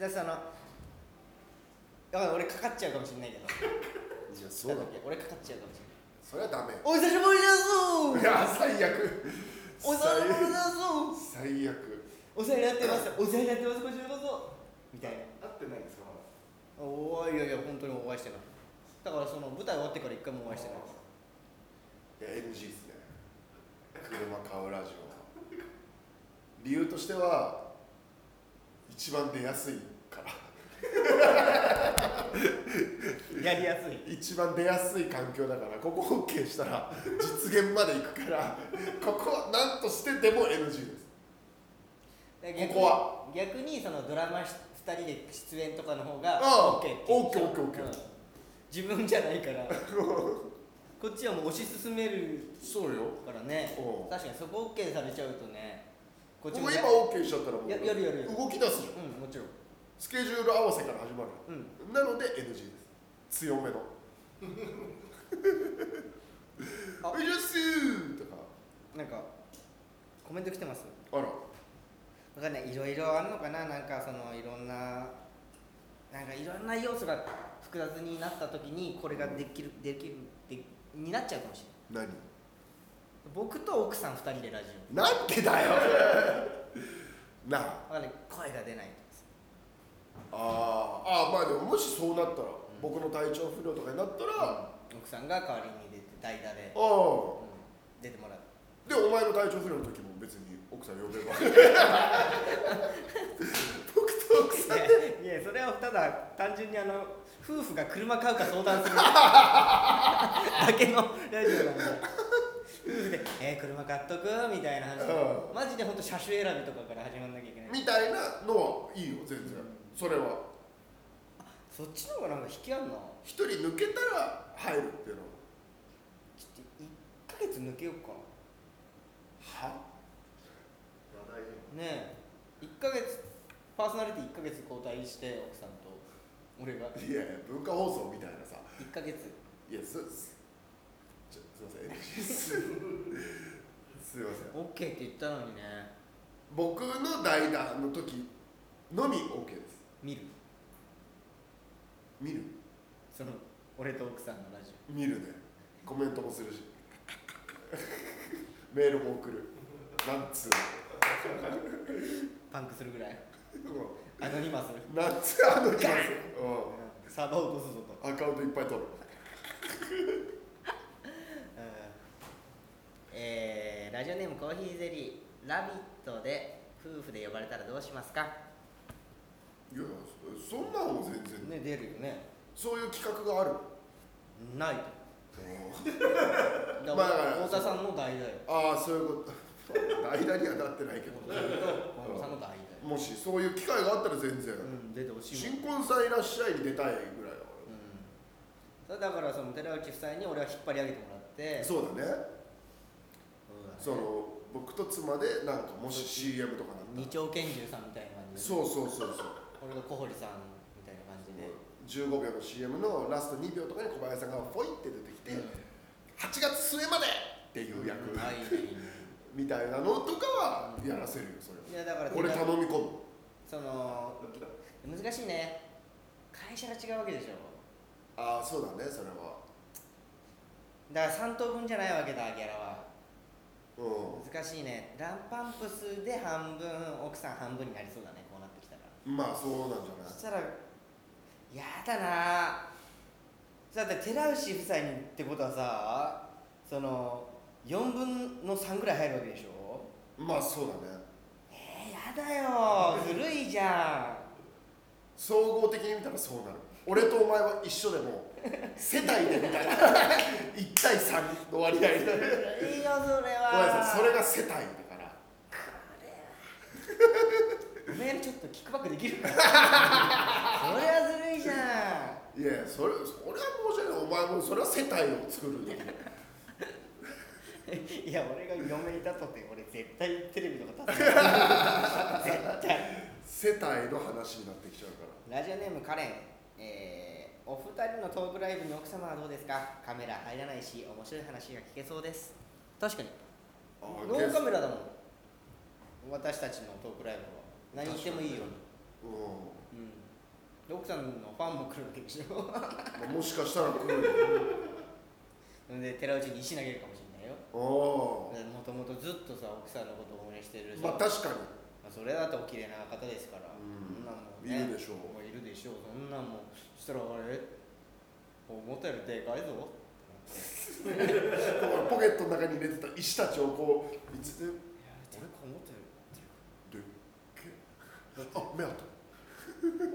だからそのだから俺かかっちゃうかもしれないけど。いやそうだ。俺かかっちゃうかもしれない。それはダメ。お久しぶりです。いや最悪お久しぶりです最悪お世話になってますお世話になってますこちらこそみたいな合ってないんですかまだおおいやいや本当にお会いしてないだからその舞台終わってから一回もお会いしてないいや NG ですね車買うラジオは理由としては一番出やすいからやりやすい。一番出やすい環境だからここ OK したら実現まで行くからここは何としてでも NG です。逆にここは。逆にそのドラマ2人で出演とかの方がああ OK ってオッケーオッケーオッケー。うん。自分じゃないから。こっちはもう推し進めるそうよ。からねう。ん確かにそこ OK されちゃうとねこっちも今 OK しちゃったらもうややるやる。やる動き出すじゃん。うんもちろん。スケジュール合わせから始まる。うん。なので NG です強めの。あ。おいしゃっすーとか。なんかコメント来てます？あら。わかんない。いろいろあるのかな？なんかそのいろんななんかいろんな要素が複雑になった時にこれができるできるでになっちゃうかもしれない何？僕と奥さん2人でラジなんでだよ！なあ。オわかんない。声が出ないとかあー。あーまあでももしそうなったら、僕の体調不良とかになったら、あ奥さんが代わりに出て代打で、あうん。出てもらう。でお前の体調不良の時も別に奥さん呼べば。僕と奥さん。いやいやそれはただ単純にあの夫婦が車買うか相談する。だけのラジオなんで。夫婦で「えー、車買っとく?」みたいな話。うマジで本当車種選びとかから始まんなきゃいけない。みたいなのはいいよ全然、それはそっちの方がなんか引きあんな一人抜けたら入るっていうの。ちょっと1ヶ月抜けようかは？話題ねえ。1ヶ月パーソナリティ1ヶ月交代して奥さんと。俺が。いやいや文化放送みたいなさ。1ヶ月。いやすちょすいません。す すいません。OK って言ったのにね。僕の代打の時のみ OK です。見る？見る？その俺と奥さんのラジ見るね。コメントもするし。メールも送る。なんつうオパンクするぐらい。のアノニマス。うんなんつう？あのニュアンスサーバー落とすぞと、うんアカウントいっぱい取る。えーラジオネームコーヒーゼリー「ラビット!」で夫婦で呼ばれたらどうしますか？いやそそんなの全然。ね出るよね。そういう企画がある。ない。うん。だから、まあだから太田さんの代だよああそういうこと。代打にはなってないけど。太田さんの代だよ、もしそういう機会があったら全然、うん、出てほしいもん。新婚さんいらっしゃいに出たいぐらいだかうん。だからその寺内夫妻に俺は引っ張り上げてもらって。らそうだね。そうだねその僕と妻でなんかもし CM とかなった二丁拳銃さんみたいな感じでそうそうそうそう俺が小堀さんみたいな感じで、15秒の CM のラスト2秒とかに小林さんがポイって出てきて、8月末までっていう役、うん。みたいなのとかはやらせるよそれいやだから俺頼み込む。その難しいね。会社が違うわけでしょ。ああそうだねそれは。だから3等分じゃないわけだギャラは。う難しいね。ランパンプスで半分奥さん半分になりそうだねまあそうなんじゃない？そしたらやだな。だって寺内夫妻にってことはさその4分の3ぐらい入るわけでしょ？まあそうだね。えー、やだよ。ずるいじゃん。総合的に見たらそうなる。俺とお前は一緒でも 世帯でみたいな。1対3の割合で。ごめんいいよそれは。なさいそれが世帯だからおめえちょっとキックバックできるかそれはずるいじゃん。いやそれそれは申し訳ない。お前もそれは世帯を作るんだけどいや俺が嫁いたとて俺絶対テレビとか立つ絶対。世帯の話になってきちゃうから。ラジオネームカレン、えー、お二人のトークライブに奥様はどうですか？カメラ入らないし面白い話が聞けそうです。確かに。あノーカメラだもん。私たちのトークライブは何言ってもいいように。ううん。で奥さんのファンも来るわけでしょ。ん、まあ、もしかしたら来るよ。で寺内に石投げるかもしれないよ。あもともとずっとさ奥さんのことを応援してるあまあ確かに。まあそれだってお綺麗な方ですから、うん。そんなんもういるでしょう。もういるでしょう。そんなんもうそしたらあれ思ったよりでかいぞ。だからポケットの中に入れてた石たちをこういつでいや俺思ったよりあ目あった。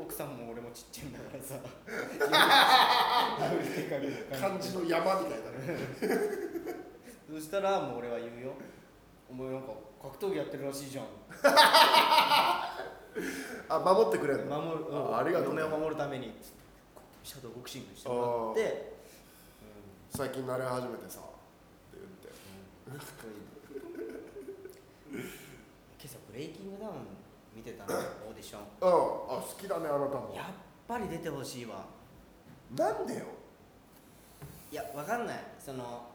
奥さんも俺もちっちゃいんだからさ。漢字の山みたいなね。そしたらもう俺は言うよ。お前なんか格闘技やってるらしいじゃん。あ守ってくれんの？守る、あありがとう。ね嫁を守るために。シャドーボクシングしてもらって。最近慣れ始めてさ。って言って。今朝ブレイキングダウン見てたのオーディションうん。あ好きだねあなたも。やっぱり出てほしいわ。なんでよ？いやわかんない。その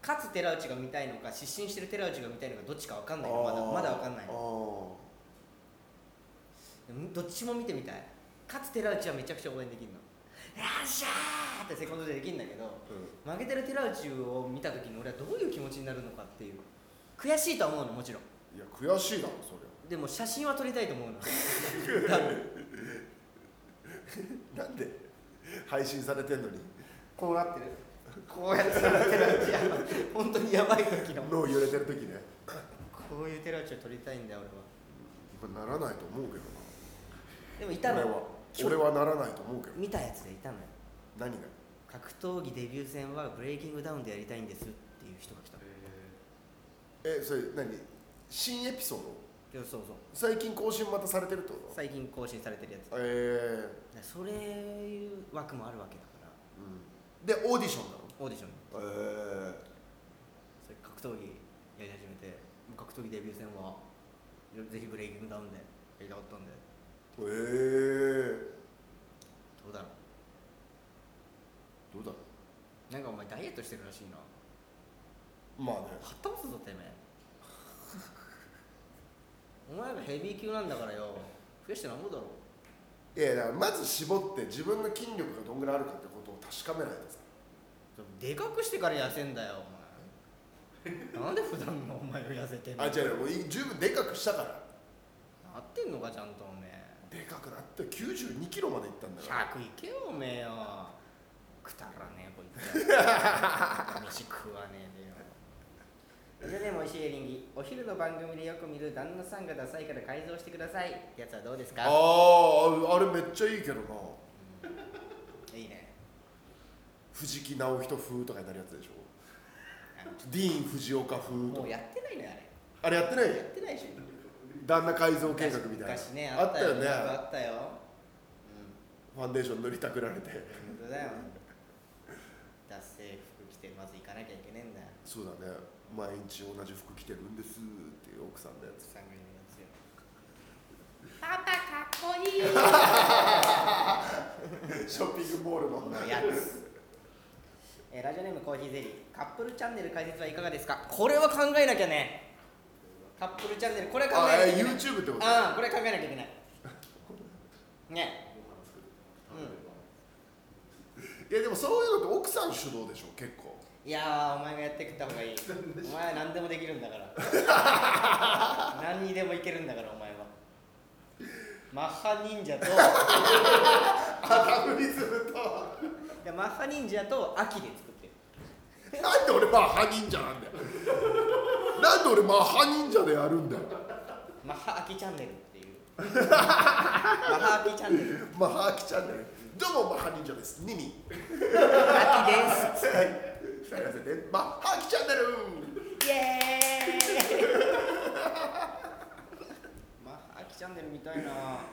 勝つ寺内が見たいのか失神してる寺内が見たいのかどっちかわかんないの。まだまだわかんないどっちも見てみたい。勝つ寺内はめちゃくちゃ応援できるの。よっしゃーってセコンドでできるんだけどーうん。負けてる寺内を見た時に俺はどういう気持ちになるのかっていう。悔しいとは思うのもちろん。いや悔しいだろそりでも写真は撮りたいと思うの多分ゃなんで？配信されてんのに。こうなってる。こうやって寺内やばい本当にやばい時の脳揺れてる時ね。こういう寺内を撮りたいんだよ俺は。今ならないと思うけどでもいたの。な俺は。俺はならないと思うけど。見たやつでいたのよ。何が？格闘技デビュー戦はブレイキングダウンでやりたいんですっていう人が来た。えそれ何？新エピソード？いやそうそう。最近更新またされてるってこと？最近更新されてるやつ。ええ。それいう枠もあるわけだから。うん。でオーディションなの？オーディション。え。それ格闘技やり始めて格闘技デビュー戦はぜひブレイキングダウンでやりたかったんで。ええ。どうだろどうだろう？なんかお前ダイエットしてるらしいな。うまあね。はったますぞてめえお前がヘビー級なんだからよ。増やしてなんぼだろいやだからまず絞って自分の筋力がどんぐらいあるかってことを確かめないとさ。でかくしてから痩せんだよお前。なんで普段のお前を痩せてんの？あ違う違うもうい十分でかくしたから。なってんのかちゃんとおめえ。でかくなって92キロまでいったんだから。100いけよおめえよ。くだらねえこいつ。飯食わねえでよそれでもおいしいエリンギお昼の番組でよく見る旦那さんがダサいから改造してください。ってやつはどうですか？あああれめっちゃいいけどな。いいね。藤木直人風とかになるやつでしょ？ディーン・藤岡風とか。もうやってないのよあれ。やってない？あれやってないでしょ。旦那改造計画みたいな。昔ねあったよね。あったよファンデーション塗りたくられて。うん本当だよ。脱製服着てまず行かなきゃいけねえんだよ。そうだね毎日同じ服着てるんですっていう奥さんのやつ。奥さんが言うやつよパパかっこいい。ショッピングモールの。のやつ。えーラジオネームコーヒーゼリー。カップルチャンネル解説はいかがですか？これは考えなきゃね。カップルチャンネル。これ考あええなきゃいけない。YouTube ってこと？ああこれ考えなきゃいけない。ね。いやでもそういうのって奥さん主導でしょ？結構いやーお前がやってきた方がいい。お前は何でもできるんだから。何にでもいけるんだからお前は。マッハ忍者と。アダムリズムと。いやマッハ忍者と秋で作ってる。なんで俺マッハ忍者なんだよ。なんで俺マッハ忍者でやるんだよ。マッハ秋チャンネルっていう。ハーキチャンネル。マハーキチャンネル。どうもマハ忍者です。ニミ。ハキですはいすいませんねマハーキチャンネル。イエーイ。まあハキチャンネル見たいな。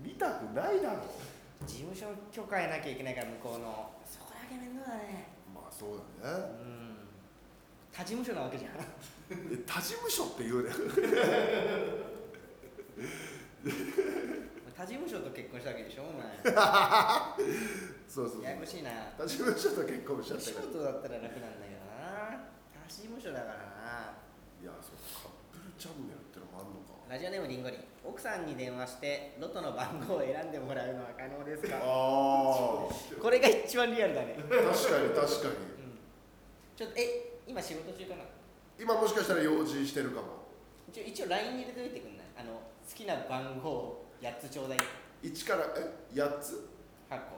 見たくないだろ。事務所許可得なきゃいけないから向こうの。そこだけ面倒だね。まあそうだね。うん。他事務所なわけじゃん。え他事務所って言うね。他事務所と結婚したわけでしょお前 そうそうそう。ややこしいな。他事務所と結婚しちゃった仕から。事だったら楽なんだけどな。他事務所だからな。いやそうカップルチャンネルってのもあんのか。ラジオネームリンゴリン。奥さんに電話してロトの番号を選んでもらうのは可能ですか？ああこれが一番リアルだね、確かに確かに。うん、ちょっとえ今仕事中かな？今もしかしたら用心してるかも。一応一応 LINE に入れておいてくんない？あの好きな番号8つちょうだい。1からえ8つ？8個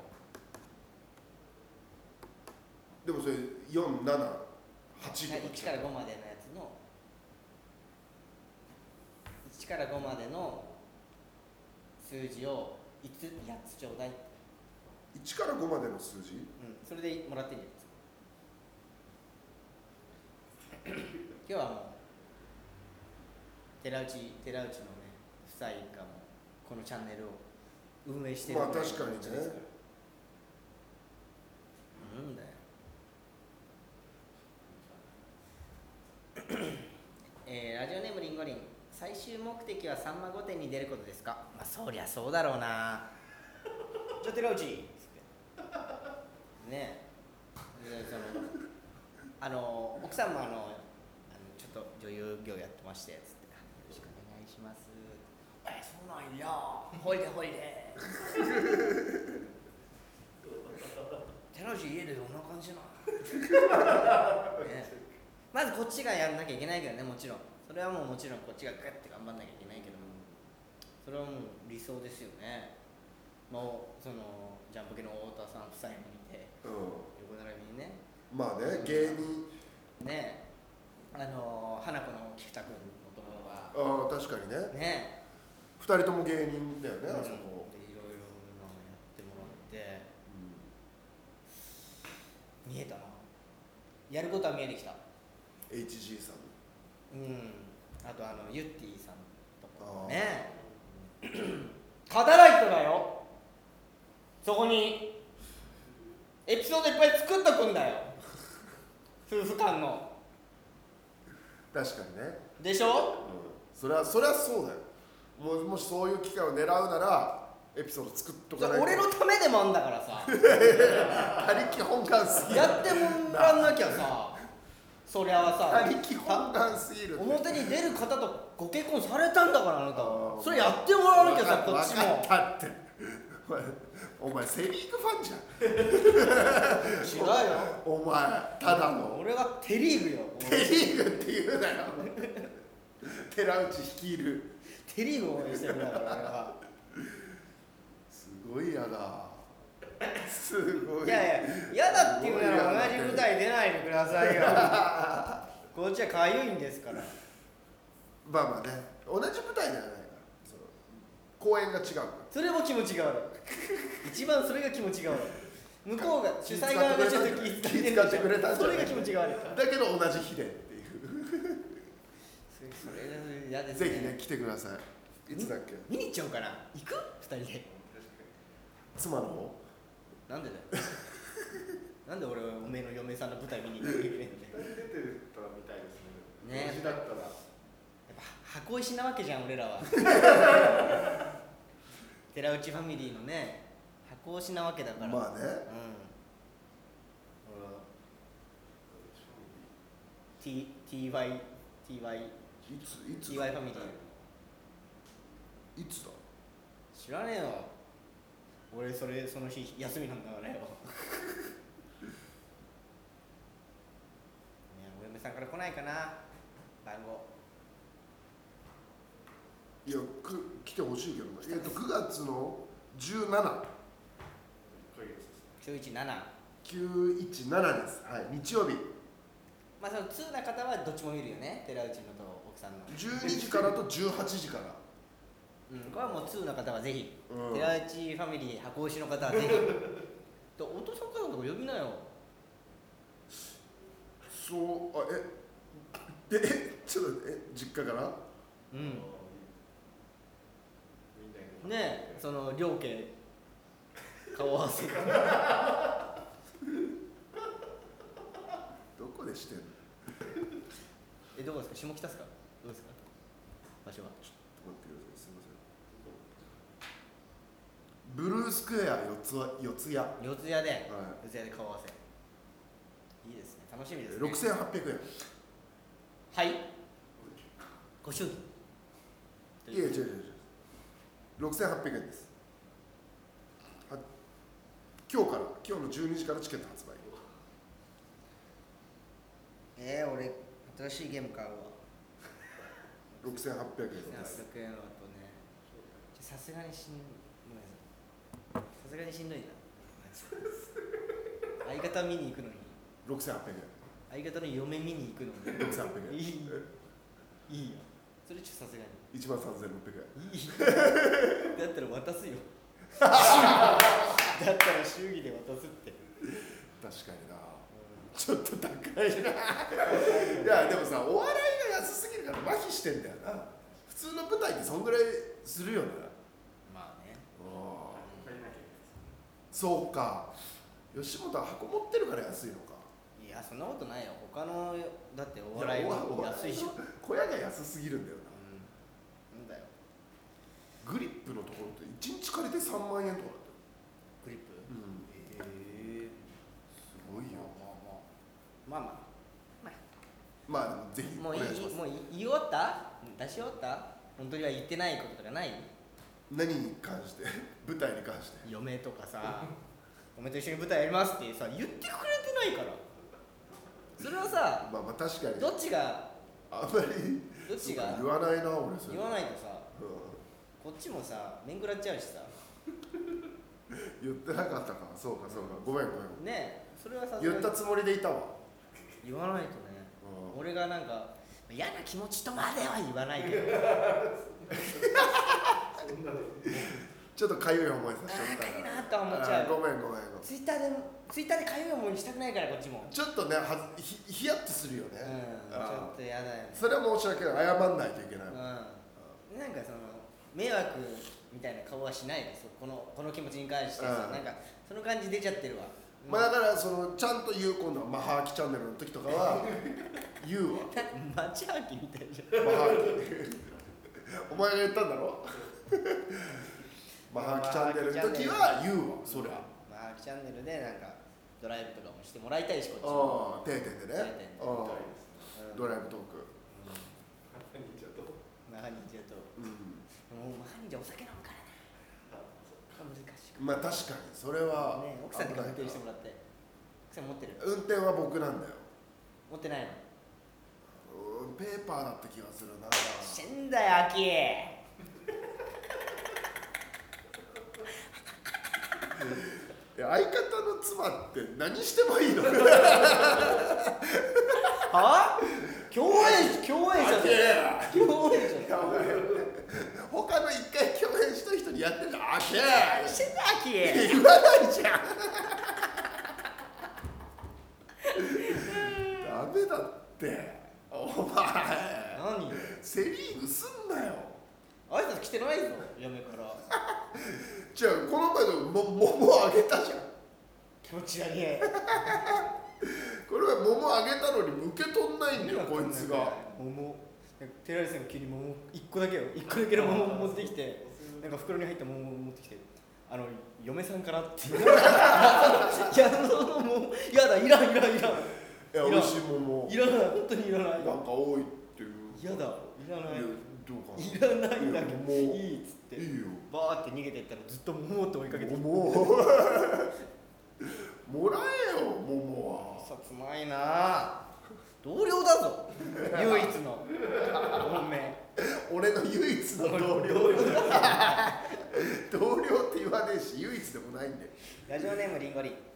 でもそれ478とか1から5までの？やつの1から5までの数字を5つ8つちょうだい、1から5までの数字？うん、それでもらっていいんじゃないですか今日はもう寺内寺内のね夫妻がもうこのチャンネルを運営してるまあ確かにね気持ちですからなん。だ よえーラジオネームリンゴリン。最終目的はさんま御殿に出ることですか？まあそりゃそうだろうな。じゃあ寺内つってねえ。でそのあの奥さんもあのあのちょっと女優業やってましてつって「よろしくお願いします」「えそうなんや。ほいでほいで」寺内 家でどんな感じなの、ね、まずこっちがやんなきゃいけないけどねもちろん。それはもうもちろんこっちがグッて頑張んなきゃいけないけども。それはもう理想ですよね。もうそのジャンポケの太田さん夫妻もいてう横並びにね。んまあね芸人。ねあの花子の菊田君のところは。ああ確かにね。ね。2人とも芸人だよねあそこ、でいろいろなやってもらって。見えたな。やることは見えてきた HG さん。うん。あとあのユッティさんとかね。カタライトだよ。そこにエピソードいっぱい作っとくんだよ。夫婦間の。確かにね、でしょ？うん、それはそれはそうだよ。もうもしそういう機会を狙うならエピソード作っとかないと。俺のためでもあんだからさ。他力本願すぎるやってもらんなきゃさそりゃあさ本願すぎる表に出る方とご結婚されたんだからあなたあー。それやってもらわなきゃさこっち分かもったって。お前セ・リーグファンじゃん。違うよ。お前ただの。俺はテリーグよ。テ・リーグって言うなよ。寺内率いる。テリーグを応援してるんだから俺は。すごいやだすごい。いやいや嫌だっていうなら同じ舞台出ないでくださいよ。こっちはかゆいんですから。まあまあね。同じ舞台ではないから。その公演が違うから。それも気持ちが悪い。一番それが気持ちが悪い。向こうが主催側がちょっと気遣気遣ってくれたんじゃない。それが気持ちが悪いだけど同じ日でっていう。それそれ嫌ですぜひね来てください。いつだっけ？見に行っちゃおうかな。行く？二人で。妻の方？なんでだよ。なんで俺おめえの嫁さんの舞台見に行くんだよ。出てたみたいですね。ね無事だったら。やっぱ箱石なわけじゃん俺らは。寺内ファミリーのね箱石なわけだから。まあね。うん。俺は T TY TY いついつ TY ファミリー。いつだ？知らねえよ俺それその日休みなんだからよ。いやお嫁さんから来ないかな。番号いやく来てほしいけどな。えっと9月の17こういうやつですね。917 917です。はい日曜日。まあその通な方はどっちも見るよね。寺内のと奥さんの。12時からと18時からうん、これはもう2の方はぜひ、うん。寺内ファミリー箱推しの方はぜひ。とお父さんお母さんとか呼びなよ。そうあえええちょっとえ実家から？うん。ねえその両家。顔合わせ。どこでしてんの？えどこですか？下北ですか？どうですか？場所はちょっと待ってくださいすみませんブルースクエア四つわ四谷は四谷で、い。四谷で顔合わせ。いいですね。楽しみですね。6800円。はい。ご祝儀。いや違う違う違う。6800円です。は今日から今日の12時からチケット発売。えー、俺新しいゲーム買うわ。6800円です。800円はとね。さすがにしんごめんなさいさすがにしんどいな。相方見に行くのに。6800相方の嫁見に行くの円に6800円。いい。いいよそれちょっとさすがに。1万3600円。いい。だったら渡すよ。だったら祝儀で渡すって。確かにな。ちょっと高いな。いやでもさお笑いが安すぎるから麻痺してんだよな。普通の舞台ってそんぐらいするよねまあねああ借りなきゃいそうか。吉本は箱持ってるから安いのか。いやそんなことないよ。他のだってお笑いは安いし。ょ小屋が安すぎるんだよな。うん。なんだよ。グリップのところって1日借りて3万円とかだっクリップ？うん。へえ。すごいよ。まあまあまあ。まあでもぜひもういいもうい言い終わった？出し終わった？本当には言ってないこととかない？何に関して？舞台に関して。嫁とかさ嫁と一緒に舞台やりますってさ言ってくれてないから。それはさまあまあ確かに。どっちがあんまり。どっちが言わないな俺それ。言わないとさうこっちもさ面食らっちゃうしさ。ん 言ってなかったか。そうかそうか。ごめんごめん。ねえそれはさ言ったつもりでいたわ。言わないとね。うん。俺がなんか嫌な気持ちとまでは言わないけど ちょっとかゆい思いさせちゃったあーかゆいなとは思っちゃう。ごめんごめんごめん。ツイッターでツイッターでかゆい思いしたくないからこっちも。ちょっとねはひひやっとするよね、うんちあょっとやだよね。ーそれは申し訳ない。謝んないといけない、うん。なんかその迷惑みたいな顔はしないですこのこの気持ちに関してさ。うん。なんかその感じ出ちゃってるわ。まあだからそのちゃんと言う今度はマハーキチャンネルの時とかは言うわ。マチハキみたいじゃん。マハーキお前が言ったんだろ？マハーキチャンネルの時は言うわそりゃ。マハキチャンネルでなんかドライブとかもしてもらいたいしこっちも。ああ定点でね。定点で。ああうん。ドライブトーク。とマハニジャと。うん。もうマハニジャお酒飲むからな難しくまあ確かにそれはね奥さんに運転してもらって。奥さん持ってる？運転は僕なんだよ。持ってないの？うんペーパーだった気がするな。してんだよアキ。相方の妻って何してもいいの？は？共演共演者いやいや共演者 他の一回共演した人にやってるのあけ何してんだアキ。言わないじゃん。ダメだってお前何セ・リーグすんなよ。挨拶来てないぞ。嫁から。じゃあこの前のも桃あげたじゃん。気持ち悪い。これは桃あげたのに受け取んないんだよこいつが。桃。寺内さんが急に桃一個だけよ一個だけの桃持ってきてなんか袋に入った桃持ってきてあの嫁さんからって。い やそのもう。やだいらんいらんいらんいや美味しい桃いらない。本当にいらない。なんか多いっていう。やだ。いらない。やどうかな。いらないんだけど。もういいっつって。いいよ。バーって逃げていったらずっと桃って追いかけて桃。もらえよ桃は。さつまいな。同僚だぞ。唯一の。おめ俺の唯一の同僚。同僚。って言わねえし唯一でもないんで。ラジオネームリンゴリン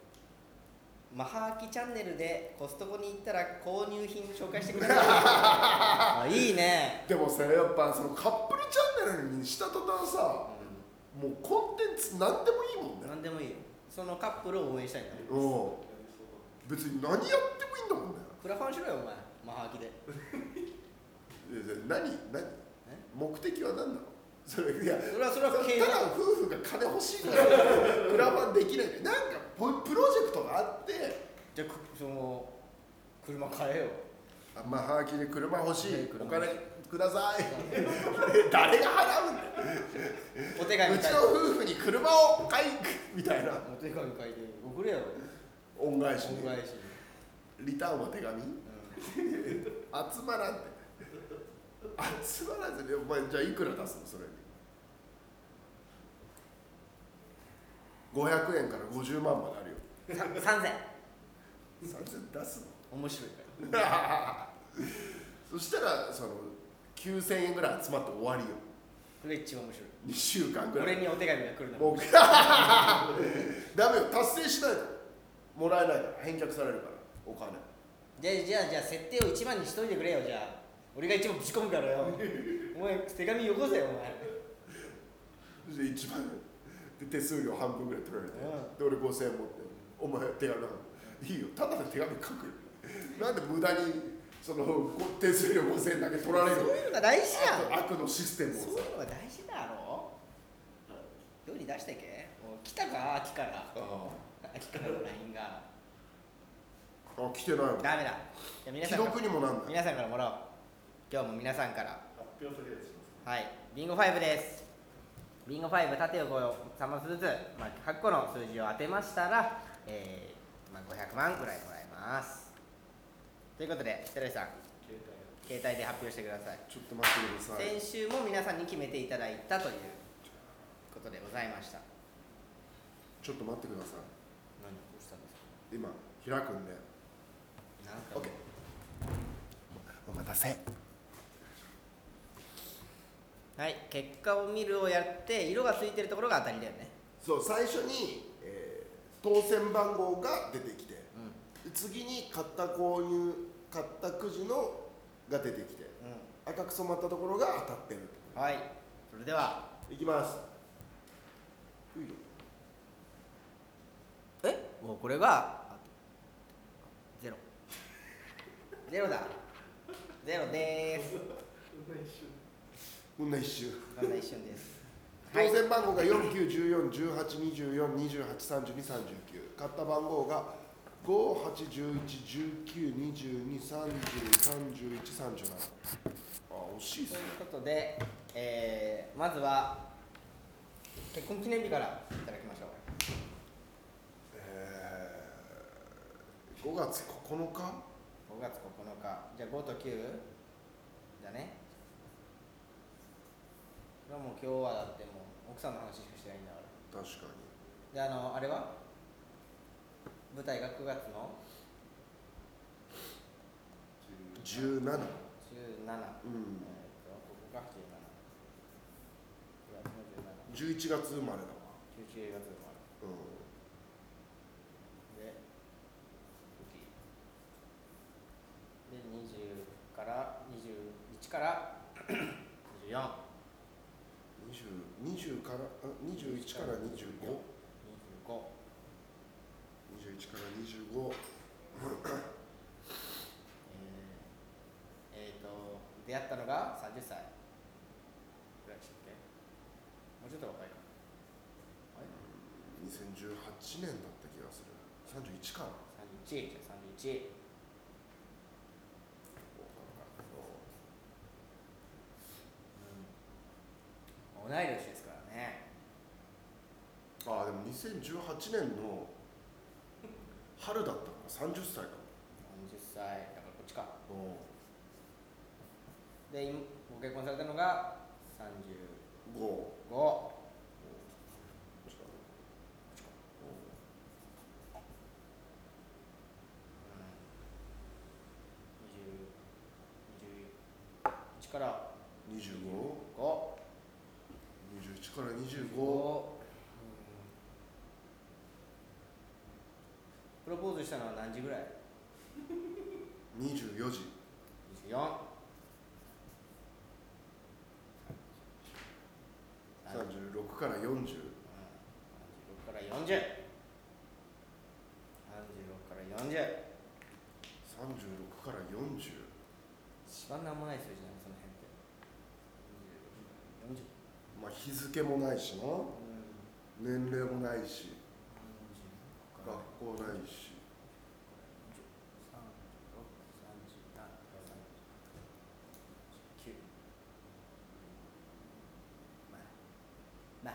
マハーキチャンネルでコストコに行ったら購入品紹介してくれる。あいいね、でもさやっぱそのカップルチャンネルにした途端さもうコンテンツ何でもいいもんね。何でもいいよ。そのカップルを応援したいんだねうん。別に何やってもいいんだもんね。クラファンしろよお前。マハーキで。何何？目的は何なの？それいやそれはそれはただ夫婦が金欲しいから クラファンできない。なんかププロジェクトがあって。じゃあくその車買えよ。あまあはがきで車欲しい。お金ください。誰が払うんだよ。お手紙うちの夫婦に車を買いみたいな。お手紙書いて送れよ恩返しに恩返し。に、リターンは手紙？う 集まらんって。集まらずにお前じゃあいくら出すのそれに500円から50万まであるよ。ん、さ3000 3000出すの？面白いから。そしたらその9000円ぐらい集まって終わりよ。それ一番面白い。2週間ぐらい。俺にお手紙が来るの。もう ダメよ。達成しないと。もらえないから。返却されるから。お金。じゃあじゃあじゃあ設定を1万にしといてくれよ。じゃあ。俺が1万ぶち込むからよ。お前手紙よこせよお前。そして一番で手数料半分ぐらい取られて、うで俺5000円持ってお前手紙いいよただで手紙書くよ。なんで無駄にそのご手数料5000円だけ取られるそういうのが大事やん。悪悪のシステムをさ。そういうのが大事だろ。世に出してけ。もう来たか？秋から。あ秋からの LINE が。あ来てないもん。ダメだ。じゃあ皆さ既んから。読にもなんない。皆さんからもらおう。今日も皆さんから。発表とりあえずします。はい、ビンゴ5です。ビンゴ5、縦横を3マスずつ、まあ、8個の数字を当てましたら、えーまあ、500万ぐらいもらえます。ということで、寺井さん、携帯で発表してください。ちょっと待ってください。先週も皆さんに決めていただいたということでございました。ちょっと待ってくださ何どうしたんですか？い今開くんで。なんか OK お待たせはい、結果を見るをやって、色がついてるところが当たりだよね。そう最初に、えー当選番号が出てきてう次に買った購入買ったくじのが出てきてん、う赤く染まったところが当たってる。ん。はい、それでは、いきます。うい。え？もうこれがあゼロ。ゼロだ。ゼロでーす こんな一瞬。こんな一瞬です。は い当選番号が49141824283239買った番号が58111922303137あ惜しいっすね。ということで、えーまずは結婚記念日からいただきましょう。えー、5月9日？5月9日。じゃあ5と9だねはもう今日はだってもう奥さんの話しかしてないんだから。確かに。であのあれは？舞台が9月の？17 17、うん。えーとここが17 9月の17 11月生まれだわ。11月生まれ。うで、で、20から、21から24。ん20 20からあ21から25 25。21から25えー、えーと、出会ったのが30歳。ぐらいでしたっけ？もうちょっと若いか。あれ？2018年だった気がする31かな ?31、じゃあ31。うん。同い年ですからね。ああでも2018年の春だったの30歳だ30歳、だからこっちか。もん。で、今ご結婚されたのが5 35。21から25 5 21から25 5プロポーズしたのは何時ぐらい？24時 ?24 36から40 36から40 36から40 36から40一番なんもない数字なのその辺って40まあ日付もないしな。年齢もないし。学校ないし。ない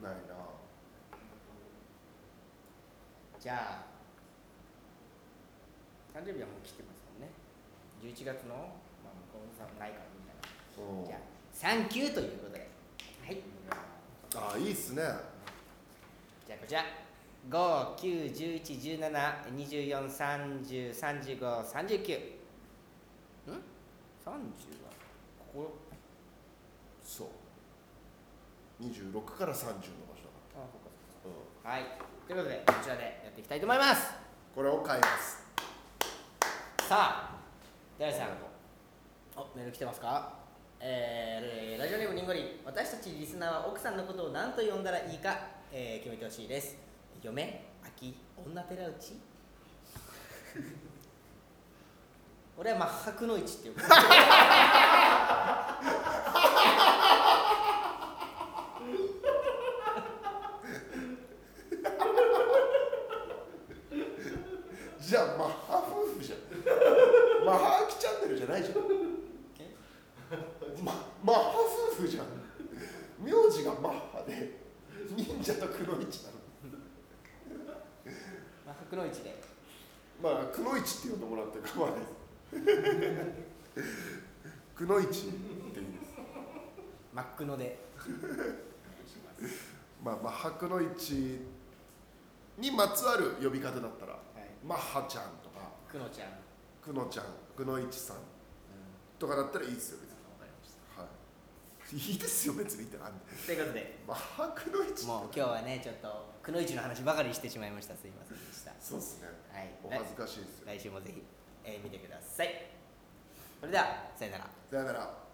な。ないな。じゃあ誕生日はもう来てますもんね11月のまあ向こうさんないからみたいな。う。んじゃあサンキューということで。はい。ああいいっすね。じゃあこちら。5、9、11、17、24、30、35、39ん ?30 はここ？そう。26から30の場所。だかあそっか。うん、かはい。ということでこちらでやっていきたいと思います。これを買います。さあ誰さんおメール来てますか？えー、ラジオネームりんごり。ん私たちリスナーは奥さんのことを何と呼んだらいいか、えー決めてほしいです。嫁秋女寺内？俺はマッハくの市って呼ぶ じゃあマッハ夫婦じゃんマッハアキチャンネルじゃないじゃんまマッハ夫婦じゃん名字がマッハで忍者とくのいちなのマッハくの市でまあくのいちって呼んでもらって構わないですくのいちっていいですマックのでまあマッハくのいちにまつわる呼び方だったらはい。マッハちゃんとかくのちゃん、くのちゃんくのいちさんとかだったらいいですよ別に。わかりました。はい。いいですよ別にってなんで。ということで。マッハくのいちもう今日はねちょっとくのいちの話ばかりしてしまいました。すいませんでした。そうですね。はい。お恥ずかしいですよ。来週もぜひ、えー見てください。それではさよなら。さよなら